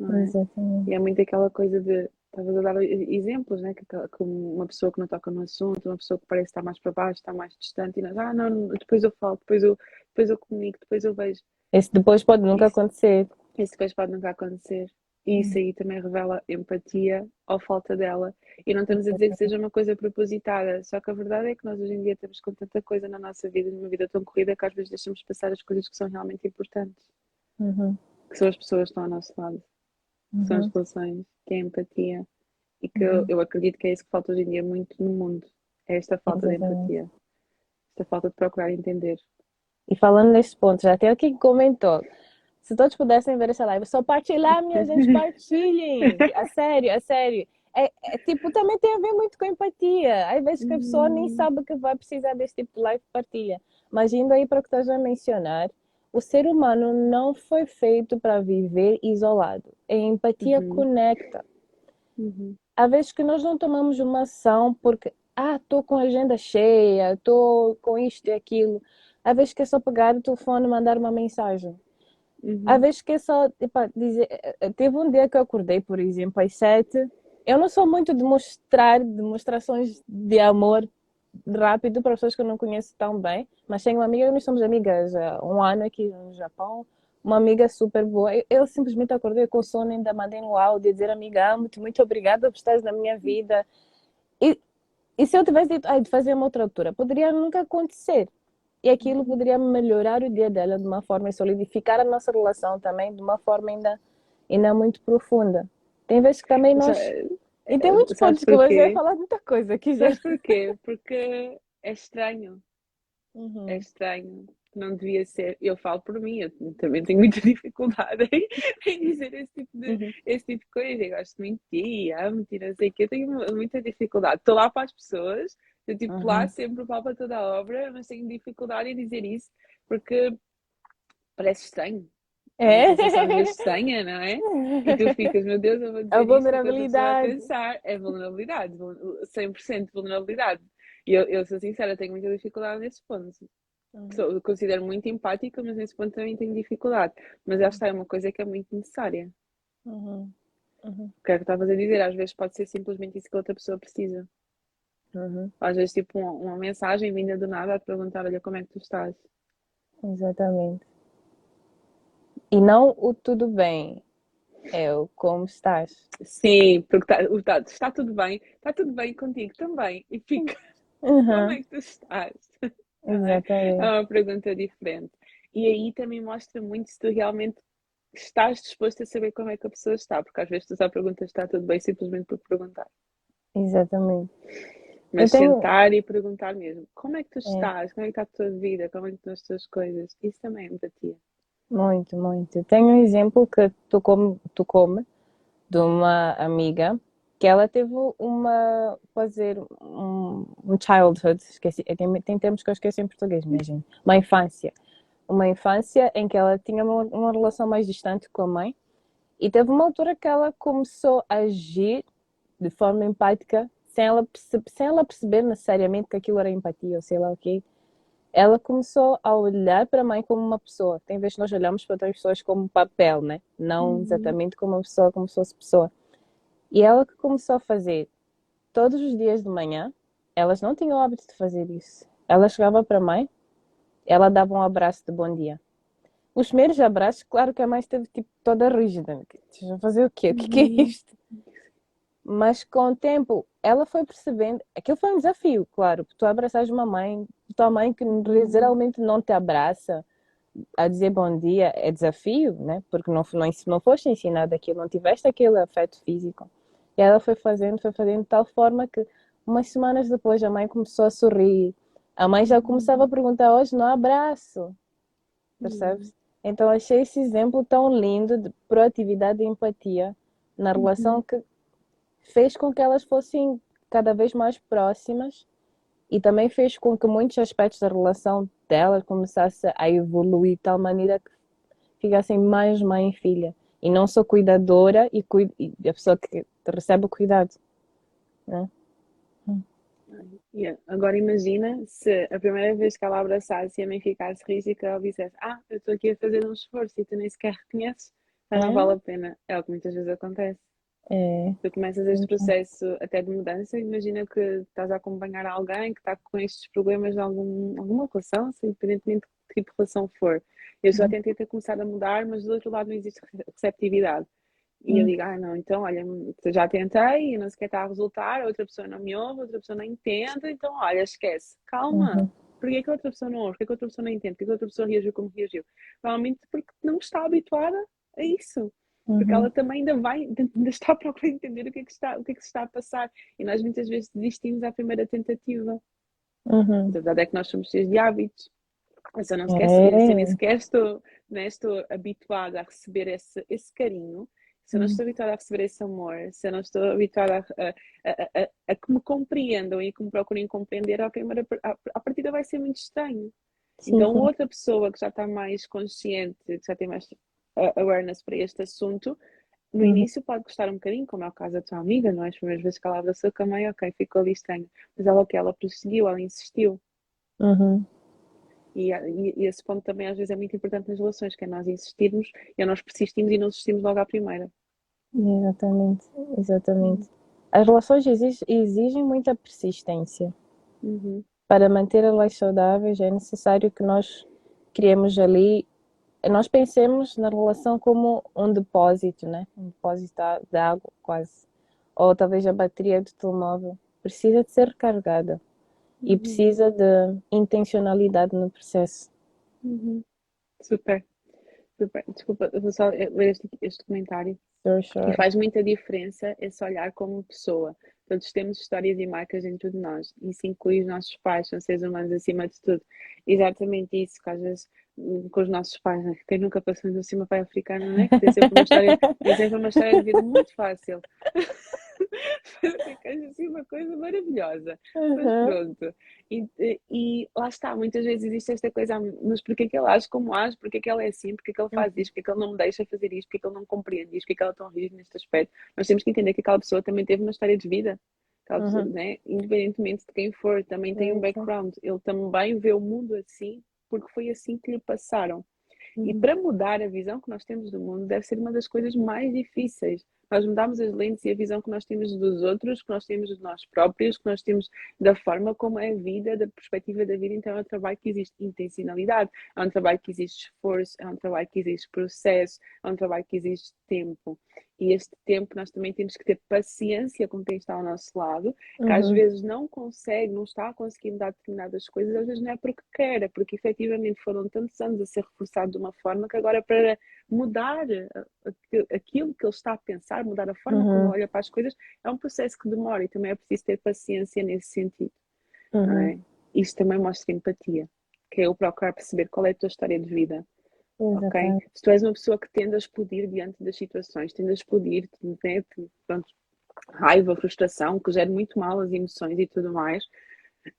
É? Exatamente. E é muito aquela coisa de. Estavas a dar exemplos, né? Que, que uma pessoa que não toca no assunto, uma pessoa que parece estar mais para baixo, está mais distante, e nós, ah, não, depois eu falo, depois eu, depois eu comunico, depois eu vejo. Esse depois pode nunca isso, acontecer. Esse depois pode nunca acontecer. E isso aí também revela empatia ou falta dela. E não estamos a dizer que seja uma coisa propositada, só que a verdade é que nós hoje em dia estamos com tanta coisa na nossa vida, numa vida tão corrida, que às vezes deixamos passar as coisas que são realmente importantes. Uhum. Que são as pessoas que estão ao nosso lado, que são as uhum. relações, que é a empatia. E que uhum. eu, eu, acredito que é isso que falta hoje em dia muito no mundo. É esta falta Exatamente. de empatia. Esta falta de procurar entender. E falando nesse ponto, já tem aqui que comentou se todos pudessem ver essa live, só partilhar, minha gente, partilhem. A sério, a sério. É, é, tipo, também tem a ver muito com empatia. Às vezes que a pessoa nem uhum. sabe que vai precisar desse tipo de live, partilha. Mas indo aí para o que estás a mencionar, o ser humano não foi feito para viver isolado. A empatia uhum. conecta. Uhum. Às vezes que nós não tomamos uma ação porque, ah, estou com a agenda cheia, estou com isto e aquilo. Às vezes que é só pegar o telefone e mandar uma mensagem. Uhum. Às vezes que é só epa, dizer. Eh, eh, teve um dia que eu acordei, por exemplo, às sete. Eu não sou muito de mostrar demonstrações de amor rápido para pessoas que eu não conheço tão bem, mas tenho uma amiga, nós somos amigas há um ano aqui no Japão, uma amiga super boa. Eu, eu simplesmente acordei com sono, ainda mandei no áudio dizer, amiga, amo-te, muito obrigada por estares na minha vida. E E se eu tivesse dito, ai, de fazer uma outra altura, poderia nunca acontecer. E aquilo poderia melhorar o dia dela de uma forma e solidificar a nossa relação também de uma forma ainda, ainda muito profunda. Tem vezes que também nós. E tem muitos pontos que eu vou falar muita coisa aqui já. Sabes porquê? Porque é estranho. Uhum. É estranho. Não devia ser. Eu falo por mim, eu também tenho muita dificuldade em, em dizer esse tipo, de, uhum. esse tipo de coisa. Eu gosto de mentir, amo mentir, não sei o quê. Eu tenho muita dificuldade. Estou lá para as pessoas, eu tipo uhum. lá sempre para toda a obra, mas tenho dificuldade em dizer isso porque parece estranho. É. Uma estranha, não é? E tu ficas, meu Deus, eu vou dizer a vulnerabilidade. Isso, a pensar. É vulnerabilidade, 100% vulnerabilidade. E eu, eu sou sincera, tenho muita dificuldade nesse ponto. Uhum. Sou, considero muito empática, mas nesse ponto também tenho dificuldade. Mas esta está, é uma coisa que é muito necessária. Uhum. Uhum. O que é que estavas a dizer? Às vezes pode ser simplesmente isso que a outra pessoa precisa. Uhum. Às vezes, tipo, uma, uma, mensagem vinda do nada a perguntar: Olha, como é que tu estás? Exatamente. E não o tudo bem, é o como estás. Sim, porque tá, tá, está tudo bem, está tudo bem contigo também. E fica: uhum. Como é que tu estás? Exatamente. É uma pergunta diferente. E aí também mostra muito se tu realmente estás disposto a saber como é que a pessoa está, porque às vezes tu só perguntas está tudo bem simplesmente por perguntar. Exatamente. Mas tenho... sentar e perguntar mesmo, como é que tu é. estás? É. Como é que está a tua vida? Como é que estão as tuas coisas? Isso também é empatia. Muito, muito. Tenho um exemplo que tocou-me tocou de uma amiga que ela teve uma fazer um, um childhood, esqueci, é tem, tem termos que eu esqueci em português, imagino, uma infância. Uma infância em que ela tinha uma, uma relação mais distante com a mãe e teve uma altura que ela começou a agir de forma empática sem ela, sem ela perceber necessariamente que aquilo era empatia ou sei lá o okay? Ela começou a olhar para a mãe como uma pessoa. Tem vezes nós olhamos para outras pessoas como papel, né? Não uhum. exatamente como uma pessoa, como se fosse pessoa. E ela que começou a fazer todos os dias de manhã, elas não tinham o hábito de fazer isso. Ela chegava para a mãe, ela dava um abraço de bom dia. Os primeiros abraços, claro que a mãe esteve tipo, toda rígida. Vão fazer o quê? O que, que é uhum. isto? Mas com o tempo, ela foi percebendo. Aquilo foi um desafio, claro. Tu abraças uma mãe, tua mãe que geralmente não te abraça, a dizer bom dia é desafio, né? Porque não, não, não foste ensinado aquilo, não tiveste aquele afeto físico. E ela foi fazendo, foi fazendo de tal forma que umas semanas depois a mãe começou a sorrir. A mãe já começava a perguntar hoje no abraço. Percebes? Uhum. Então achei esse exemplo tão lindo de proatividade e empatia na relação uhum. que fez com que elas fossem cada vez mais próximas e também fez com que muitos aspectos da relação delas começassem a evoluir de tal maneira que ficassem mais mãe e filha. E não só cuidadora e, cuida, e a pessoa que recebe o cuidado. Né? Yeah. Agora imagina se a primeira vez que ela abraçasse e a mãe ficasse rígida, ela dissesse: Ah, eu estou aqui a fazer um esforço e tu nem sequer reconheces, mas é? não vale a pena. É o que muitas vezes acontece. É. Tu começas este processo até de mudança, imagina que estás a acompanhar alguém que está com estes problemas de algum, alguma relação, assim, independentemente de que tipo de relação for. Eu já uhum. tentei ter começado a mudar, mas do outro lado não existe receptividade. E eu hum. digo, ah, não, então, olha, já tentei e não sequer está a resultar, outra pessoa não me ouve, outra pessoa não entende, então, olha, esquece, calma. Uhum. Porquê que a outra pessoa não ouve? Porquê que a outra pessoa não entende? Porquê que a outra pessoa reagiu como reagiu? Provavelmente porque não está habituada a isso. Uhum. Porque ela também ainda vai, ainda está a procurar entender o que, é que está, o que é que se está a passar. E nós muitas vezes desistimos à primeira tentativa. Uhum. A verdade é que nós somos cheios de hábitos. Mas eu não esqueço, é. se nem sequer estou, né, estou habituada a receber esse, esse carinho, se eu não uhum. estou habituada a receber esse amor, se eu não estou habituada a, a, a, a que me compreendam e que me procurem compreender, a, primeira, a, partida vai ser muito estranho. Sim, então, outra pessoa que já está mais consciente, que já tem mais awareness para este assunto, no uhum. início pode custar um bocadinho, como é o caso da tua amiga, não é? As primeiras vezes que ela abraçou com a mãe, ok, ficou ali estranho. Mas ela que? Ela prosseguiu, ela insistiu. Uhum. E, e, e, esse ponto também às vezes é muito importante nas relações, que é nós insistirmos e nós persistimos e não desistimos logo à primeira. Exatamente, exatamente. As relações exigem, exigem muita persistência. Uhum. Para manter elas saudáveis é necessário que nós criemos ali, nós pensemos na relação como um depósito, né? Um depósito de água quase. Ou talvez a bateria do telemóvel. precisa de ser recarregada e Uhum. precisa de intencionalidade no processo. Uhum. Super, super. Desculpa, vou só ler este, este comentário. Sure, E sure. faz muita diferença esse olhar como pessoa. Todos temos histórias e marcas dentro de nós. Isso inclui os nossos pais, são seres humanos acima de tudo. Exatamente isso, que às vezes com os nossos pais, né? quem nunca passou assim uma pai africana, não é? Que tem sempre uma história, tem sempre uma história de vida muito fácil. Ficas assim uma coisa maravilhosa. Mas Uhum. pronto. E, e lá está, muitas vezes existe esta coisa, "Ah, mas porquê que ele age como age? Porquê que ele é assim? Porquê que ele faz isto? Porquê que ele não me deixa fazer isto? Porquê que ele não compreende isto? Porquê que ela é tão rígida neste aspecto? Nós temos que entender que aquela pessoa também teve uma história de vida. Aquela pessoa, Uhum. né? Independentemente de quem for, também tem um background. Ele também vê o mundo assim, porque foi assim que lhe passaram. E Uhum. para mudar a visão que nós temos do mundo deve ser uma das coisas mais difíceis. Nós mudarmos as lentes e a visão que nós temos dos outros, que nós temos de nós próprios, que nós temos da forma como é a vida, da perspectiva da vida. Então é um trabalho que existe intencionalidade, é um trabalho que existe esforço, é um trabalho que existe processo, é um trabalho que existe tempo. E este tempo nós também temos que ter paciência com quem está ao nosso lado, que às Uhum. vezes não consegue, não está a conseguir mudar determinadas coisas, às vezes não é porque quer, é porque efetivamente foram tantos anos a ser reforçado de uma forma que agora para mudar a- aquilo que ele está a pensar, mudar a forma como Uhum. olha para as coisas, é um processo que demora e também é preciso ter paciência nesse sentido, Uhum. é? Isto também mostra empatia, que é eu procurar perceber qual é a tua história de vida, ok? Se tu és uma pessoa que tende a explodir diante das situações, tende a explodir, né? Pronto, raiva, frustração, que gera muito mal as emoções e tudo mais.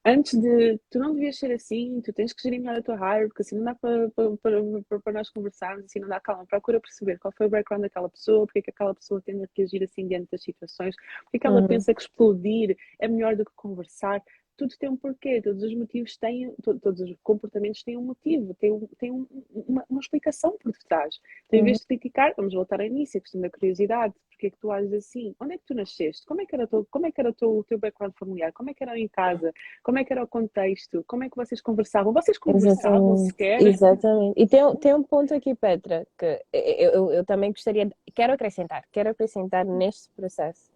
Antes de, tu não devias ser assim, tu tens que gerir melhor a tua raiva, porque assim não dá para, para, para, para nós conversarmos, assim não dá calma. Procura perceber qual foi o background daquela pessoa, porque é que aquela pessoa tende a reagir assim diante das situações, porque é que ela Uhum. pensa que explodir é melhor do que conversar. Tudo tem um porquê, todos os motivos têm, to- todos os comportamentos têm um motivo, têm, um, têm um- uma, uma explicação por detrás. Então, em vez de criticar, vamos voltar ao início, a questão da curiosidade. Porque é que tu ages assim? Onde é que tu nasceste? Como é que era, o teu, como é que era teu, o teu background familiar? Como é que era em casa? Como é que era o contexto? Como é que vocês conversavam? Vocês conversavam Exatamente, sequer? exatamente. E tem, um- tem um ponto aqui, Petra, que eu, eu, eu também gostaria, de- quero acrescentar, quero acrescentar neste processo.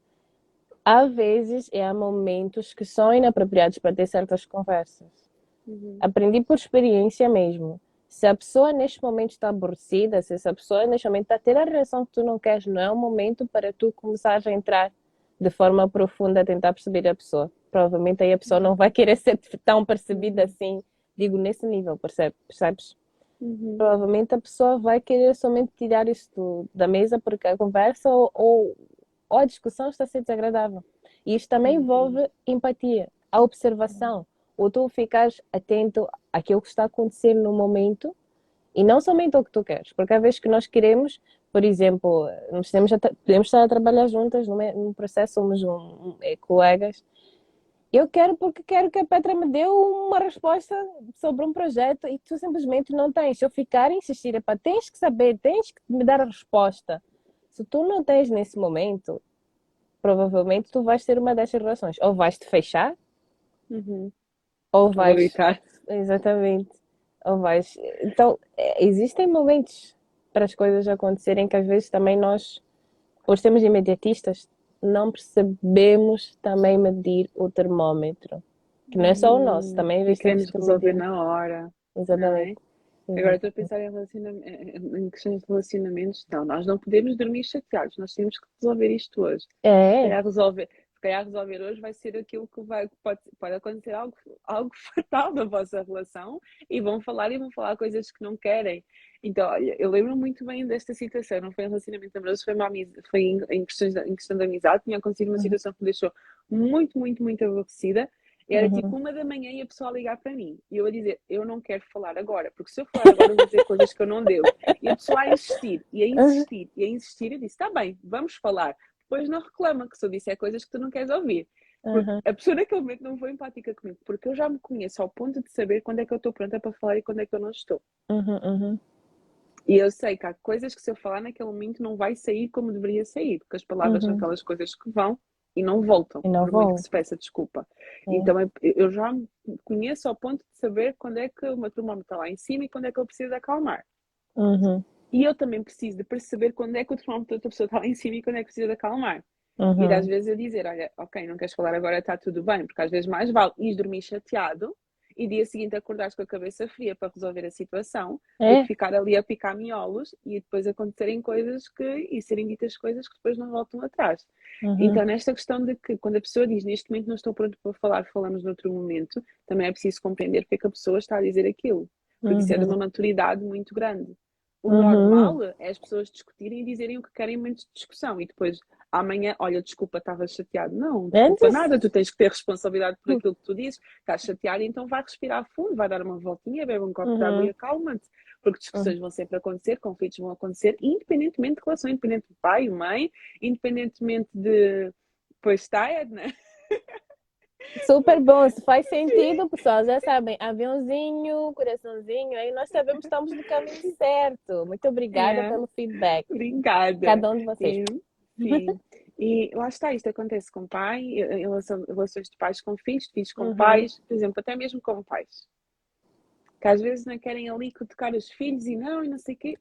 Há vezes e há momentos que são inapropriados para ter certas conversas. Uhum. Aprendi por experiência mesmo. Se a pessoa neste momento está aborrecida, se essa pessoa neste momento está a ter a reação que tu não queres, não é o momento para tu começar a entrar de forma profunda a tentar perceber a pessoa. Provavelmente aí a pessoa não vai querer ser tão percebida assim, digo nesse nível, percebe? percebes? Uhum. Provavelmente a pessoa vai querer somente tirar isso da mesa porque a conversa ou, ou, ou a discussão está a ser desagradável. E isto também Uhum. envolve empatia, a observação, ou tu ficares atento àquilo que está acontecendo no momento e não somente ao que tu queres, porque há vezes que nós queremos, por exemplo, nós temos a podemos estar a trabalhar juntas num, processo, somos um, um, é, colegas. Eu quero porque quero que a Petra me dê uma resposta sobre um projeto e tu simplesmente não tens. Se eu ficar a insistir, epá, tens que saber, tens que me dar a resposta. Se tu não tens nesse momento, provavelmente tu vais ter uma destas relações. Ou vais te fechar, Uhum. ou vais. Exatamente. Ou vais. Então, é, existem momentos para as coisas acontecerem que às vezes também nós, por sermos imediatistas, não percebemos também medir o termômetro. Que não é só o nosso, Hum, também existe queremos que resolver na hora, não é? Agora estou a pensar em, em questões de relacionamentos. Não, nós não podemos dormir chateados, nós temos que resolver isto hoje. Se É, calhar resolver, se calhar resolver hoje vai ser aquilo que vai, pode, pode acontecer algo, algo fatal na vossa relação e vão falar e vão falar coisas que não querem. Então, olha, eu lembro muito bem desta situação, não foi um relacionamento amoroso, foi, uma amizade, foi em, em, questões, de- em questão de amizade, tinha acontecido uma Uhum. situação que me deixou muito, muito, muito aborrecida. Era Uhum. tipo uma da manhã e a pessoa a ligar para mim. E eu a dizer, eu não quero falar agora, porque se eu falar agora eu vou dizer coisas que eu não devo. E a pessoa a insistir, e a insistir, e a insistir, eu disse, está bem, vamos falar. Depois não reclama, que se eu disser coisas que tu não queres ouvir. Uhum. a pessoa naquele momento não foi empática comigo, porque eu já me conheço ao ponto de saber quando é que eu estou pronta para falar e quando é que eu não estou. Uhum, uhum. E eu sei que há coisas que se eu falar naquele momento não vai sair como deveria sair, porque as palavras são Uhum. aquelas coisas que vão e não voltam, E não voltam. que se peça desculpa. É. Então eu- já me conheço ao ponto de saber quando é que o meu termómetro está lá em cima e quando é que eu preciso acalmar. Uhum. E eu também preciso de perceber quando é que o termómetro da outra pessoa está lá em cima e quando é que precisa de acalmar. Uhum. E às vezes eu dizer, olha, ok, não queres falar agora, está tudo bem, porque às vezes mais vale ir dormir chateado e dia seguinte acordares com a cabeça fria para resolver a situação, é? que ficar ali a picar miolos e depois acontecerem coisas que, e serem ditas coisas que depois não voltam atrás. Uhum. Então, nesta questão de que quando a pessoa diz neste momento não estou pronto para falar, falamos noutro momento, também é preciso compreender porque é que a pessoa está a dizer aquilo, porque uhum. isso é de uma uhum. maturidade muito grande. O uhum. normal é as pessoas discutirem e dizerem o que querem em momentos de discussão e depois amanhã, olha, desculpa, estava chateado. Não, não desculpa nada, tu tens que ter responsabilidade por aquilo que tu dizes, estás chateado, então vai respirar fundo, vai dar uma voltinha, bebe um copo uhum. de água e acalma-te. Porque discussões uhum. vão sempre acontecer, conflitos vão acontecer, independentemente de relação, independente de pai, mãe, independentemente de. Pois está, Edna. Super bom, se faz sentido, pessoal. Já sabem, aviãozinho, coraçãozinho, aí nós sabemos que estamos no caminho certo. Muito obrigada é. pelo feedback. Obrigada. Cada um de vocês. Sim. Sim. E lá está, isto acontece com pai, em relação, relações de pais com filhos, filhos com uhum. pais, por exemplo, até mesmo com pais. Que às vezes não querem ali tocar os filhos e não, e não sei o quê.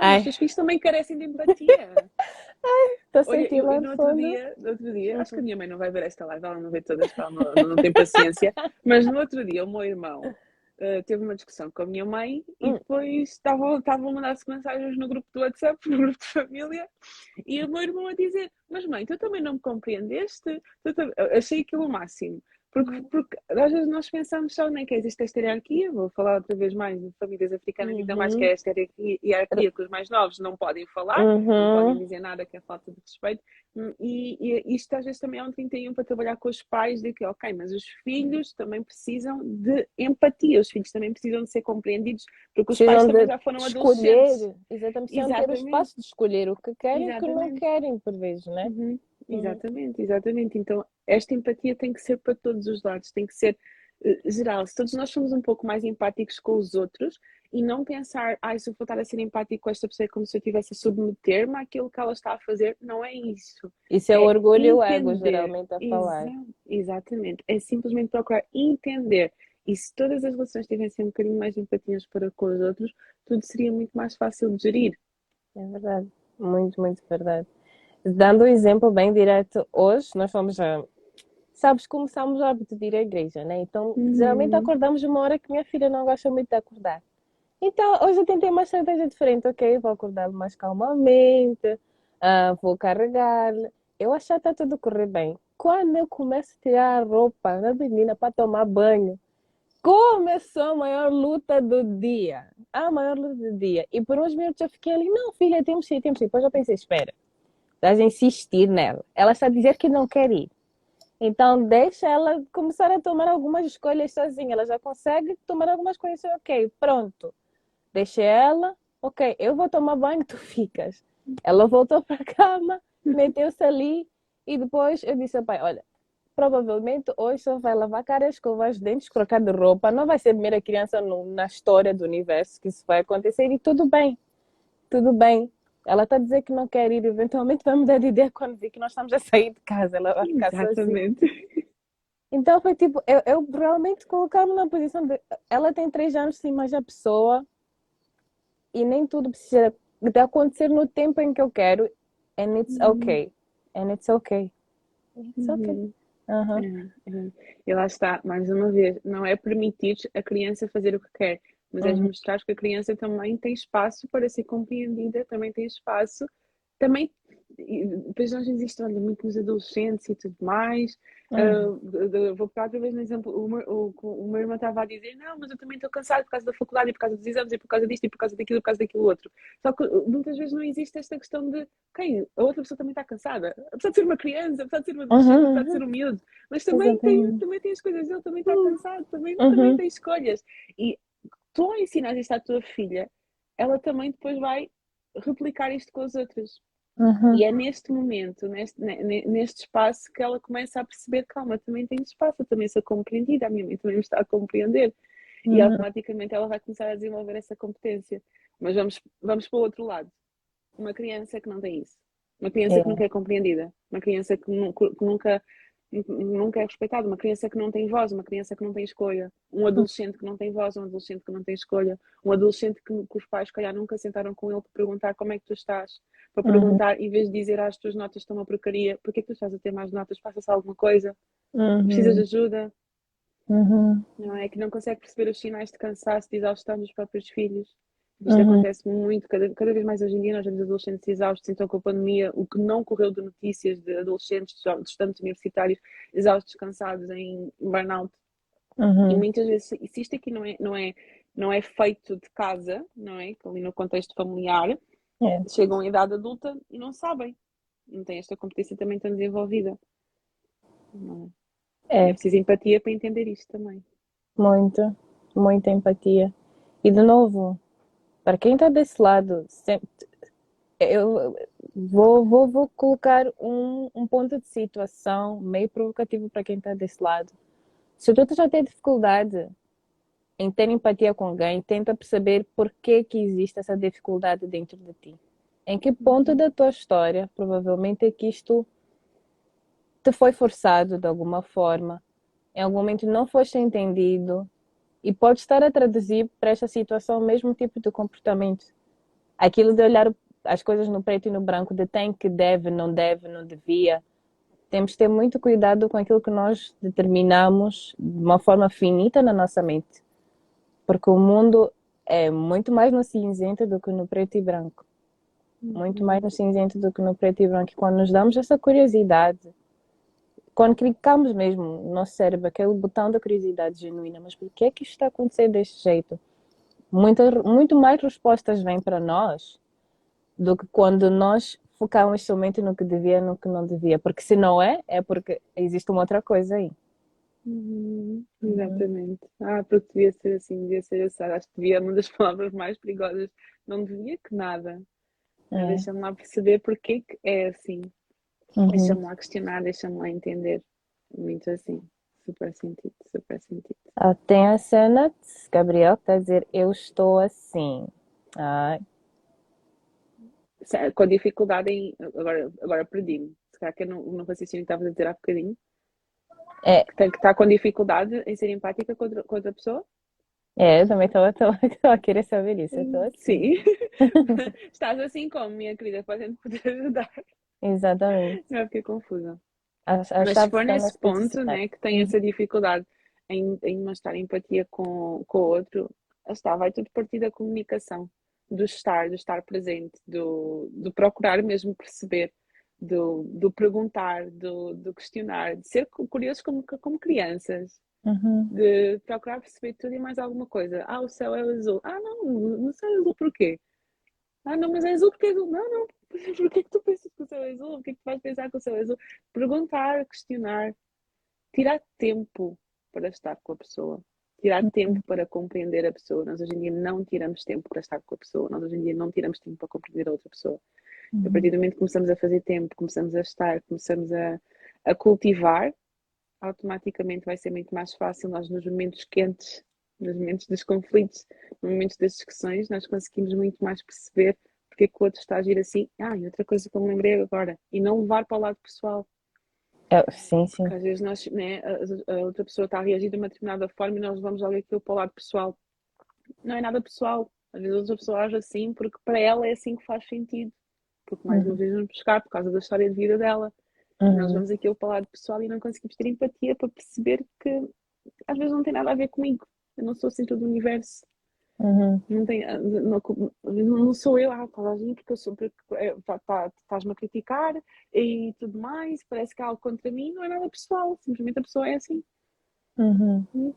Claro, os filhos também carecem de empatia. Estou sentindo Olha, no outro dia, no outro dia, acho que a minha mãe não vai ver esta live, ela não vê todas, ela não, não tem paciência, mas no outro dia o meu irmão uh, teve uma discussão com a minha mãe e hum. depois estavam a mandar-se mensagens no grupo do WhatsApp, no grupo de família, e o meu irmão a dizer: Mas mãe, tu também não me compreendeste? Achei aquilo o máximo. Porque, porque às vezes nós pensamos só nem que existe esta hierarquia, vou falar outra vez mais de famílias africanas, uhum. ainda mais que é esta hierarquia que os mais novos não podem falar, uhum. não podem dizer nada que é falta de respeito. Hum, e, e isto às vezes também é um 31 para trabalhar com os pais de que, ok, mas os filhos também precisam de empatia, os filhos também precisam de ser compreendidos, porque os pais também já foram escolher, adolescentes. Exatamente, precisam ter o espaço de escolher o que querem e o que não querem, por vezes, não é? Uhum. Uhum. Exatamente, exatamente. Então, esta empatia tem que ser para todos os lados, tem que ser uh, geral. Se todos nós somos um pouco mais empáticos com os outros e não pensar, ah, se eu vou estar a ser empático com esta pessoa é como se eu estivesse a submeter-me àquilo que ela está a fazer, não é isso. Isso é, é o orgulho e o ego, geralmente, a falar. exatamente. É simplesmente procurar entender. E se todas as relações tivessem um bocadinho mais empatias para com os outros, tudo seria muito mais fácil de gerir. É verdade. Muito, muito verdade. Dando um exemplo bem direto, hoje nós fomos a. Sabes, começamos o hábito de ir à igreja, né? Então, uhum. geralmente acordamos uma hora que minha filha não gosta muito de acordar. Então, hoje eu tentei uma estratégia diferente, ok? Vou acordar mais calmamente, uh, vou carregar. Eu acho que está tudo correr bem. Quando eu começo a tirar a roupa da menina para tomar banho, começou a maior luta do dia. A maior luta do dia. E por uns minutos eu fiquei ali, não, filha, temos que ir, temos que ir. Depois eu pensei, espera, Estás a insistir nela. Ela está a dizer que não quer ir. Então, deixa ela começar a tomar algumas escolhas sozinha. Ela já consegue tomar algumas coisas. Ok, pronto. Deixa ela. Ok, eu vou tomar banho, tu ficas. Ela voltou para a cama, meteu-se ali. E depois eu disse ao pai: Olha, provavelmente hoje só vai lavar cara, escovar os dentes, trocar de roupa. Não vai ser a primeira criança no, na história do universo que isso vai acontecer. E tudo bem. Tudo bem. Ela está a dizer que não quer ir, eventualmente vai mudar de ideia quando vir que nós estamos a sair de casa. Ela vai ficar Exatamente. Sozinha. Então foi tipo, eu, eu realmente colocar-me na posição de. Ela tem três anos, sim, mas a pessoa. E nem tudo precisa de acontecer no tempo em que eu quero. And it's uhum. okay. And it's okay. It's okay. Uhum. Uhum. É, é. E lá está, mais uma vez, não é permitir a criança fazer o que quer, mas é uhum. é mostrar que a criança também tem espaço para ser compreendida, também tem espaço, também depois nós existem olha, muito nos adolescentes e tudo mais. Uhum. Uh, vou pegar outra vez no exemplo, o meu, o, o meu irmão estava a dizer, não, mas eu também estou cansado por causa da faculdade e por causa dos exames e por causa disto e por causa daquilo e por causa daquilo outro. Só que muitas vezes não existe esta questão de quem a outra pessoa também está cansada, apesar de ser uma criança, apesar de ser uma adolescente, uhum. apesar de ser um miúdo, mas também tem, também tem as coisas dele, também está uhum. cansado, também, uhum. também tem escolhas. E tu a ensinar isto à tua filha, ela também depois vai replicar isto com as outras. Uhum. E é neste momento, neste, neste espaço, que ela começa a perceber: calma, também tenho espaço, eu também sou compreendida, a minha mãe também me está a compreender. Uhum. E automaticamente ela vai começar a desenvolver essa competência. Mas vamos, vamos para o outro lado. Uma criança que não tem isso. Uma criança é. que nunca é compreendida. Uma criança que, que nunca nunca é respeitado. Uma criança que não tem voz, uma criança que não tem escolha, um adolescente que não tem voz, um adolescente que não tem escolha, um adolescente que, que os pais, calhar, nunca sentaram com ele para perguntar como é que tu estás, para Uhum. perguntar, em vez de dizer "Ah, as tuas notas estão uma porcaria, porquê é que tu estás a ter mais notas? Passa-se alguma coisa? Precisas de ajuda? Uhum. Não é? Que não consegue perceber os sinais de cansaço, de exaustão dos próprios filhos. Isto Uhum. acontece muito, cada, cada vez mais hoje em dia nós vemos adolescentes exaustos, então com a pandemia, o que não correu de notícias de adolescentes, de estudantes universitários exaustos, cansados, em burnout, e Uhum. muitas vezes, se se isto aqui não é, não é, não é feito de casa, não é? Ali no contexto familiar, É. chegam à idade adulta e não sabem. Não têm esta competência também tão desenvolvida. Não é? É. É preciso empatia para entender isto também. Muito, muita empatia. E de novo, para quem está desse lado, sempre, eu vou, vou, vou colocar um, um ponto de situação meio provocativo para quem está desse lado. Se tu já tem dificuldade em ter empatia com alguém, tenta perceber por que que existe essa dificuldade dentro de ti. Em que ponto da tua história, provavelmente é que isto te foi forçado de alguma forma, em algum momento não foste entendido e pode estar a traduzir para esta situação o mesmo tipo de comportamento. Aquilo de olhar as coisas no preto e no branco, de tem que deve, não deve, não devia. Temos que ter muito cuidado com aquilo que nós determinamos de uma forma finita na nossa mente. Porque o mundo é muito mais no cinzento do que no preto e branco. Muito mais no cinzento do que no preto e branco. E quando nos damos essa curiosidade, quando clicamos mesmo no nosso cérebro, aquele botão da curiosidade genuína, mas por que é que isto está acontecendo deste jeito? Muita, muito mais respostas vêm para nós do que quando nós focamos somente no que devia e no que não devia. Porque se não é, é porque existe uma outra coisa aí. Uhum, exatamente. Ah, porque devia ser assim, devia ser assim. Acho que devia uma das palavras mais perigosas. Não devia que nada. É. Deixa-me lá perceber porque que é assim. Uhum. Deixa-me lá questionar, deixa-me lá entender. Muito assim. Super sentido, super sentido. Ah, tem a cena de Gabriel que está a dizer eu estou assim. Ai, Com dificuldade em. Agora, agora perdi-me. Se calhar que eu não, não raciocínio que estavas a dizer há bocadinho. É. Que estar com dificuldade em ser empática com outra, com outra pessoa? é, eu também estava a querer saber isso. Eu estou assim. Sim. Estás assim como, minha querida, podem poder ajudar. Exatamente. Já fiquei confusa. As, as Mas se for nesse ponto, né, que tem essa dificuldade em, em mostrar empatia com, com o outro, está, vai tudo partir da comunicação, do estar, do estar presente, do, do procurar mesmo perceber, do, do perguntar, do, do questionar, de ser curiosos como, como crianças, Uhum. de procurar perceber tudo e mais alguma coisa. Ah, o céu é azul. Ah, não, não céu é azul porquê? Ah, não, mas é azul porque é azul. Não, não, porquê que tu pensas que o céu é azul? Porquê que tu vais pensar que o céu é azul? Perguntar, questionar, tirar tempo para estar com a pessoa, tirar tempo para compreender a pessoa. Nós hoje em dia não tiramos tempo para estar com a pessoa, nós hoje em dia não tiramos tempo para compreender a outra pessoa. A partir do momento que começamos a fazer tempo, começamos a estar, começamos a, a cultivar, automaticamente vai ser muito mais fácil nós nos momentos quentes, nos momentos dos conflitos, nos momentos das discussões, nós conseguimos muito mais perceber porque é que o outro está a agir assim. Ah, e outra coisa que eu me lembrei agora, e não levar para o lado pessoal. É, sim, sim. Porque às vezes nós, né, a, a outra pessoa está a reagir de uma determinada forma e nós levamos logo aquilo para o lado pessoal. Não é nada pessoal. Às vezes a outra pessoa age assim porque para ela é assim que faz sentido. Porque mais uma vez vamos buscar por causa da história de vida dela. Nós Uhum. vamos aquilo para o lado pessoal e não conseguimos ter empatia para perceber que às vezes não tem nada a ver comigo. Eu não sou assim o universo. Uhum. Não, tem, não, não sou eu, ah, estás a agir porque eu sou porque tá- estás-me a criticar e tudo mais, parece que há algo contra mim, não é nada pessoal, simplesmente a pessoa é assim. Uhum.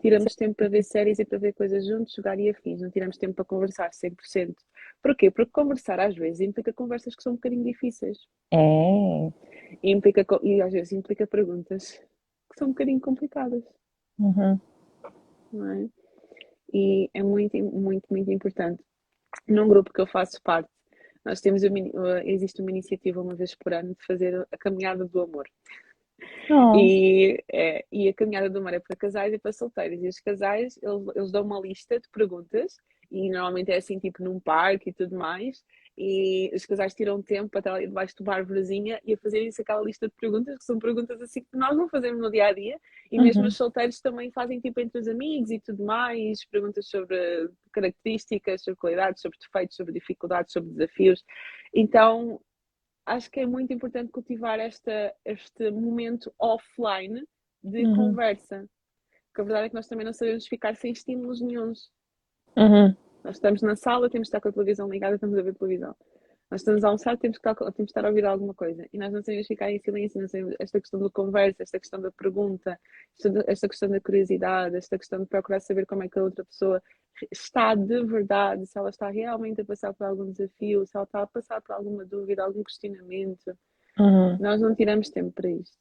Tiramos tempo para ver séries e para ver coisas juntos, jogar e afins, não tiramos tempo para conversar 100%. Porquê? Porque conversar às vezes implica conversas que são um bocadinho difíceis. É. E, implica, e às vezes implica perguntas que são um bocadinho complicadas, Uhum. Não é? E é muito, muito, muito importante. Num grupo que eu faço parte, nós temos uma, ini- existe uma iniciativa uma vez por ano de fazer a caminhada do amor. Oh. E, é, e a caminhada do amor é para casais e para solteiros. E os casais, eles, eles dão uma lista de perguntas, e normalmente é assim, tipo num parque e tudo mais, e os casais tiram tempo para estar ali debaixo de uma árvorezinha e a fazerem-se aquela lista de perguntas, que são perguntas assim que nós não fazemos no dia a dia, e mesmo Uhum. os solteiros também fazem tipo entre os amigos e tudo mais, perguntas sobre características, sobre qualidades, sobre defeitos, sobre dificuldades, sobre desafios. Então, acho que é muito importante cultivar esta, este momento offline de Uhum. conversa. Porque a verdade é que nós também não sabemos ficar sem estímulos nenhuns. Uhum. Nós estamos na sala, temos que estar com a televisão ligada, estamos a ver televisão. Nós estamos a almoçar, temos que estar, temos que estar a ouvir alguma coisa. E nós não sabemos ficar em silêncio, não sabemos esta questão da conversa, esta questão da pergunta, esta, questão da curiosidade, esta questão de procurar saber como é que a outra pessoa está de verdade, se ela está realmente a passar por algum desafio, se ela está a passar por alguma dúvida, algum questionamento. Uhum. Nós não tiramos tempo para isto.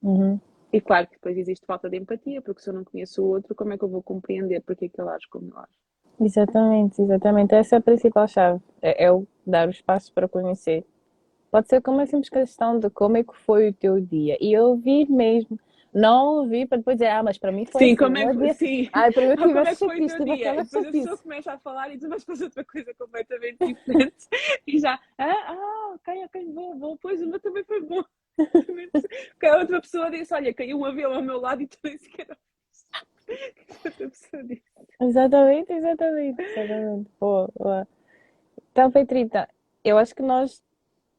Uhum. E claro que depois existe falta de empatia, porque se eu não conheço o outro, como é que eu vou compreender porque é que ele age como ele age? Exatamente, exatamente. Essa é a principal chave. É, é o dar o espaço para conhecer. Pode ser como uma simples questão de como é que foi o teu dia. E ouvir mesmo. Não ouvir para depois dizer, ah, mas para mim foi Sim, assim. como é que dia- sim. Ai, para mim Ah, como é que foi o teu dia? E depois a pessoa começa a falar e tu vais fazer outra coisa completamente diferente. E já, ah, ah ok, ok, bom, bom, pois o meu também foi bom. Porque a outra pessoa disse, olha, caiu um avião ao meu lado e tu nem sequer Exatamente, exatamente, exatamente. Boa, boa. Então, Petrita, eu acho que nós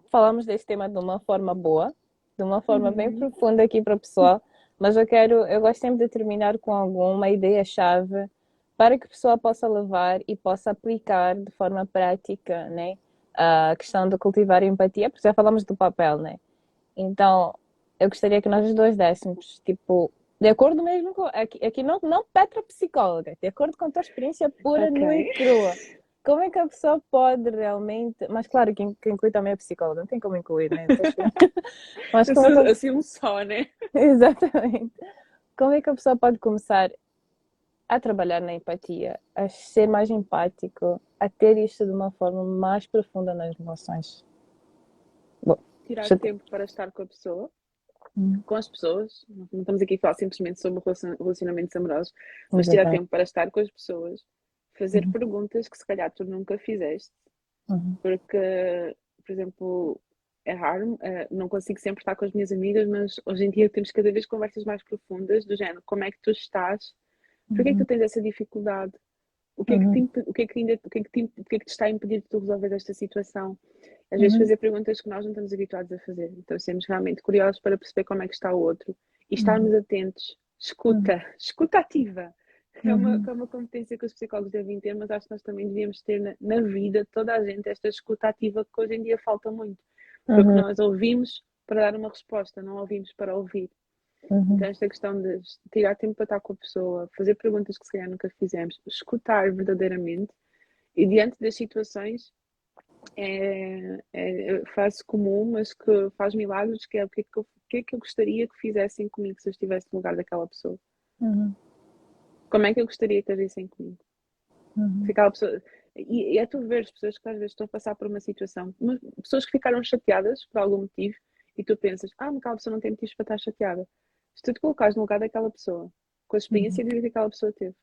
falamos deste tema de uma forma boa, de uma forma bem Uhum. profunda aqui para o pessoal, mas eu quero, eu gosto sempre de terminar com alguma ideia-chave para que a pessoa possa levar e possa aplicar de forma prática, né? A questão de cultivar empatia, porque já falamos do papel, né? Então, eu gostaria que nós os dois dessemos, tipo, de acordo mesmo com. Aqui, aqui não, não Petra psicóloga, de acordo com a tua experiência pura, nua e crua. Como é que a pessoa pode realmente. Mas claro, quem inclui também é psicóloga, não tem como incluir, né? Mas como é que a- Assim um só, né? Exatamente. Como é que a pessoa pode começar a trabalhar na empatia, a ser mais empático, a ter isto de uma forma mais profunda nas relações? Tirar Já- tempo para estar com a pessoa, Hum. com as pessoas. Não estamos aqui a falar simplesmente sobre relacion- relacionamentos amorosos, mas tirar tempo para estar com as pessoas, fazer Uhum. perguntas que se calhar tu nunca fizeste. Uhum. porque, por exemplo, é raro, eh, não consigo sempre estar com as minhas amigas, mas hoje em dia temos cada vez conversas mais profundas do género, como é que tu estás? Porquê é que tu tens essa dificuldade? O que é que Uhum. te, impe- o que é que ainda, o que é que te, o que é que te está a impedir de tu resolver esta situação? Às vezes Uhum. fazer perguntas que nós não estamos habituados a fazer. Então sermos realmente curiosos para perceber como é que está o outro e estarmos atentos. Escuta, escuta ativa. É uma, Uhum. é uma competência que os psicólogos devem ter, mas acho que nós também devíamos ter na, na vida, toda a gente, esta escuta ativa que hoje em dia falta muito. Porque Uhum. nós ouvimos para dar uma resposta, não ouvimos para ouvir. Uhum. Então, esta questão de tirar tempo para estar com a pessoa, fazer perguntas que se calhar nunca fizemos, escutar verdadeiramente e diante das situações é, é frase comum, mas que faz milagres, que é o que é que, eu, que é que eu gostaria que fizessem comigo se eu estivesse no lugar daquela pessoa. Uhum. Como é que eu gostaria que agissem comigo? Uhum. Pessoa... E, e é tu ver as pessoas que às vezes estão a passar por uma situação, mas pessoas que ficaram chateadas por algum motivo e tu pensas, ah, mas aquela pessoa não tem motivos para estar chateada. Se tu te colocares no lugar daquela pessoa, com a experiência de vida que aquela pessoa teve,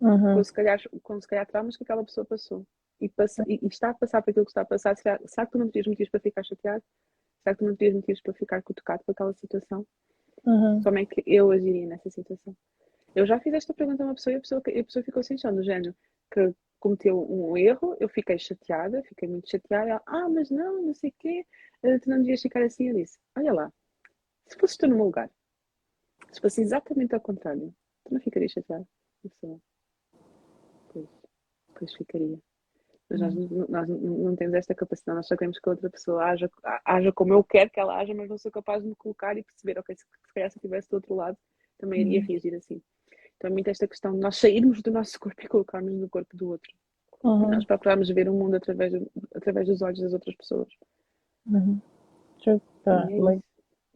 Uhum. com se calhar, com se calhar traumas que aquela pessoa passou e, passa, e, está a passar por aquilo que está a passar, será, será que tu não terias motivos para ficar chateado? Será que tu não terias motivos para ficar cutucado por aquela situação? Uhum. Como é que eu agiria nessa situação? Eu já fiz esta pergunta a uma pessoa e a pessoa, a pessoa ficou sem chão, do género que cometeu um erro, eu fiquei chateada, fiquei muito chateada. Ela, ah, mas não, não sei o quê, eh, tu não devias ficar assim. Eu disse, olha lá, se fosses tu no meu lugar, se fosse exatamente ao contrário, tu não ficarias chateada? A pessoa, pois, pois ficaria. Mas nós, não- nós não- temos esta capacidade, nós só queremos que a outra pessoa haja, haja como eu quero que ela haja, mas não sou capaz de me colocar e perceber, ok, se, se calhar se estivesse do outro lado, também iria Uhum. reagir assim. Então é muito esta questão de nós sairmos do nosso corpo e colocarmos no corpo do outro. Uhum. Nós procurarmos ver o mundo através, através dos olhos das outras pessoas. Uhum. Chupa, E é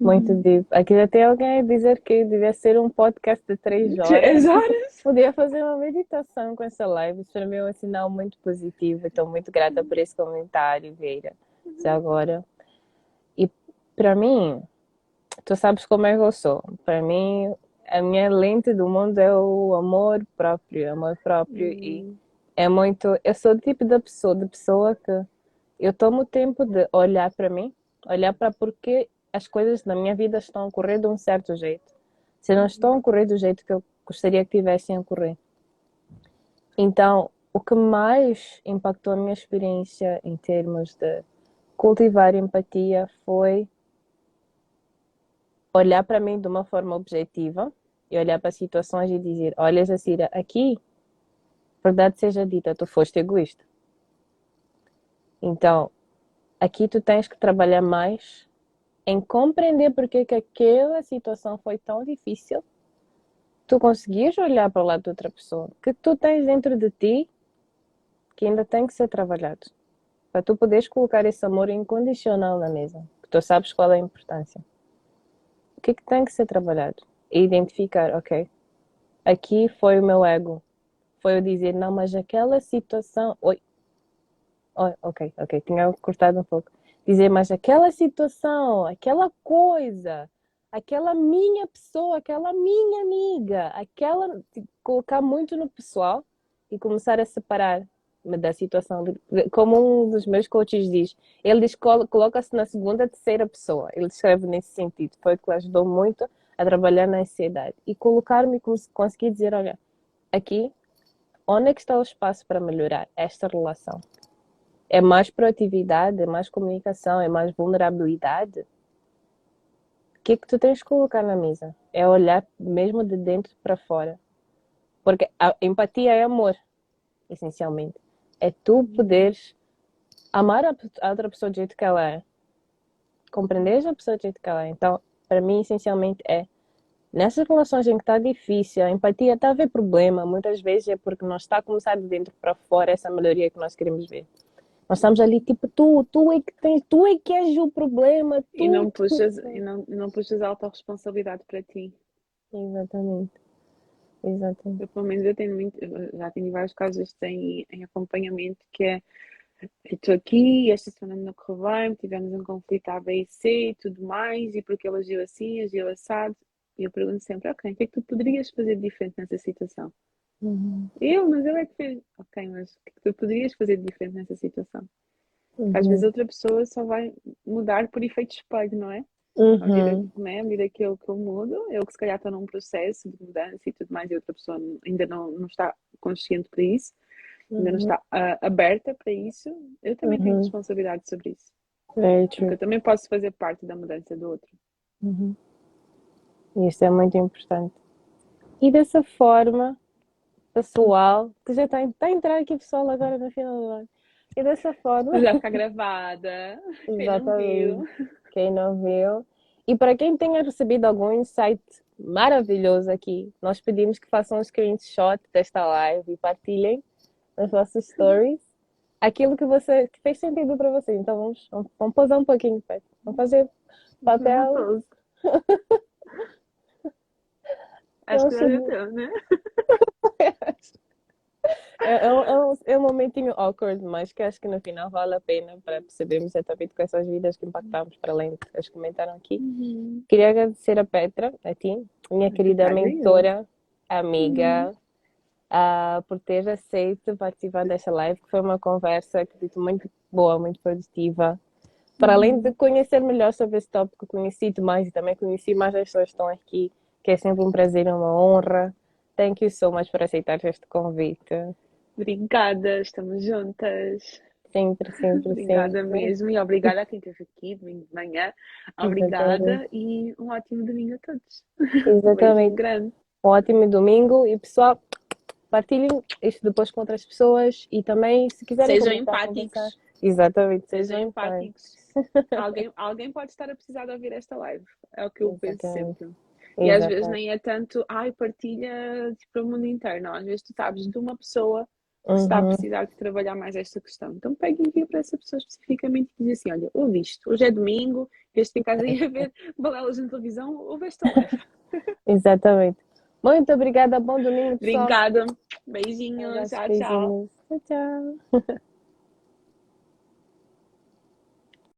muito, muito deep. Aqui já tem alguém a dizer que devia ser um podcast de três horas. Três horas? Podia fazer uma meditação com essa live. Isso para mim é um sinal muito positivo. Estou muito grata por esse comentário, Veira. Já agora. E para mim, tu sabes como é que eu sou. Para mim, a minha lente do mundo é o amor próprio, amor próprio. E Hum, é muito. Eu sou o tipo da pessoa, de pessoa que eu tomo tempo de olhar para mim, olhar para porque as coisas na minha vida estão a ocorrer de um certo jeito. Se não estão a ocorrer do jeito que eu gostaria que tivessem a ocorrer. Então, o que mais impactou a minha experiência em termos de cultivar empatia foi olhar para mim de uma forma objetiva e olhar para situações e dizer: Olha, Jacira, aqui, verdade seja dita, tu foste egoísta. Então, aqui tu tens que trabalhar mais em compreender porque que aquela situação foi tão difícil. Tu conseguires olhar para o lado de outra pessoa, que tu tens dentro de ti que ainda tem que ser trabalhado. Para tu poderes colocar esse amor incondicional na mesa, que tu sabes qual é a importância. O que, é que tem que ser trabalhado? E identificar, ok, aqui foi o meu ego. Foi eu dizer, não, mas aquela situação. Oi. Oi, ok, ok, tinha cortado um pouco. Dizer, mas aquela situação, aquela coisa, aquela minha pessoa, aquela minha amiga, aquela. Colocar muito no pessoal e começar a separar da situação. Como um dos meus coaches diz, ele diz, coloca-se na segunda, terceira pessoa. Ele escreve nesse sentido. Foi o que ajudou muito a trabalhar na ansiedade. E colocar-me, conseguir dizer, olha, aqui, onde é que está o espaço para melhorar esta relação? É mais proatividade, é mais comunicação, é mais vulnerabilidade? O que é que tu tens que colocar na mesa? É olhar mesmo de dentro para fora. Porque a empatia é amor, essencialmente é tu poderes amar a, outra pessoa do jeito que ela é. Compreender a pessoa do jeito que ela é. Então, para mim, essencialmente é nessas relações em que está difícil, a empatia está a ver problema, muitas vezes é porque não está a começar de dentro para fora essa melhoria que nós queremos ver. Nós estamos ali tipo, tu, tu é que tens, tu é que és o problema. Tu, e não puxas, tu... e não, não puxas a autorresponsabilidade para ti. Exatamente. Exatamente. Eu, pelo menos eu tenho muito, já tenho vários casos em, em acompanhamento que é estou aqui, esta semana não correu bem, tivemos um conflito A, B e C e tudo mais, e porque ele agiu assim, agiu assado, e eu pergunto sempre, ok, o que é que tu poderias fazer diferente nessa situação? Uhum. Eu, mas eu é que fiz. Ok, mas o que é tu poderias fazer diferente nessa situação? Uhum. Às vezes outra pessoa só vai mudar por efeito espelho, não é? Uhum. À medida, né, à medida que eu, que eu mudo, eu que se calhar estou num processo de mudança e tudo mais, e outra pessoa ainda não, não está consciente para isso, uhum. ainda não uhum. está uh, aberta para isso, eu também uhum. tenho responsabilidade sobre isso. True. Porque eu também posso fazer parte da mudança do outro. Uhum. Isso é muito importante. E dessa forma, pessoal, que já está, a entrar aqui pessoal agora no final do ano. E dessa forma. Já está gravada. Exatamente quem não viu. E para quem tenha recebido algum insight maravilhoso aqui, nós pedimos que façam um screenshot desta live e partilhem nas vossas stories aquilo que você que fez sentido para você. Então vamos, vamos, vamos posar um pouquinho, Pet. Vamos fazer papel. Acho que já deu, né? É, é, um, é, um, é um momentinho awkward, mas que acho que no final vale a pena para percebermos exatamente com essas vidas que impactamos, para além que eles comentaram aqui. Uhum. Queria agradecer a Petra, a ti, minha querida mentora, amiga, uhum. uh, por ter aceito participar desta live, que foi uma conversa, acredito, muito boa, muito produtiva. Para além de conhecer melhor sobre esse tópico, conheci mais e também conheci mais as pessoas que estão aqui, que é sempre um prazer e uma honra. Thank you so much por aceitar este convite. Obrigada, estamos juntas. Sempre, sempre, obrigada sempre. mesmo e obrigada a quem esteve aqui de manhã. Obrigada Exatamente. e um ótimo domingo a todos. Exatamente. Um grande. Um ótimo domingo e pessoal, partilhem isto depois com outras pessoas e também se quiserem sejam empáticos. Exatamente, sejam, sejam empáticos. alguém, alguém pode estar a precisar de ouvir esta live. É o que eu Exatamente. penso sempre. E às vezes nem é tanto, ai, partilha para o mundo inteiro. Não, às vezes tu sabes de uma pessoa que está a uhum. precisar de trabalhar mais esta questão. Então pega e envia para essa pessoa especificamente e diz assim: olha, ouve isto, hoje é domingo, este em casa ia ver balelas na televisão, ouve esta live. Exatamente. Muito obrigada, bom domingo. Pessoal. Obrigada, beijinhos, tchau, tchau. Tchau, tchau.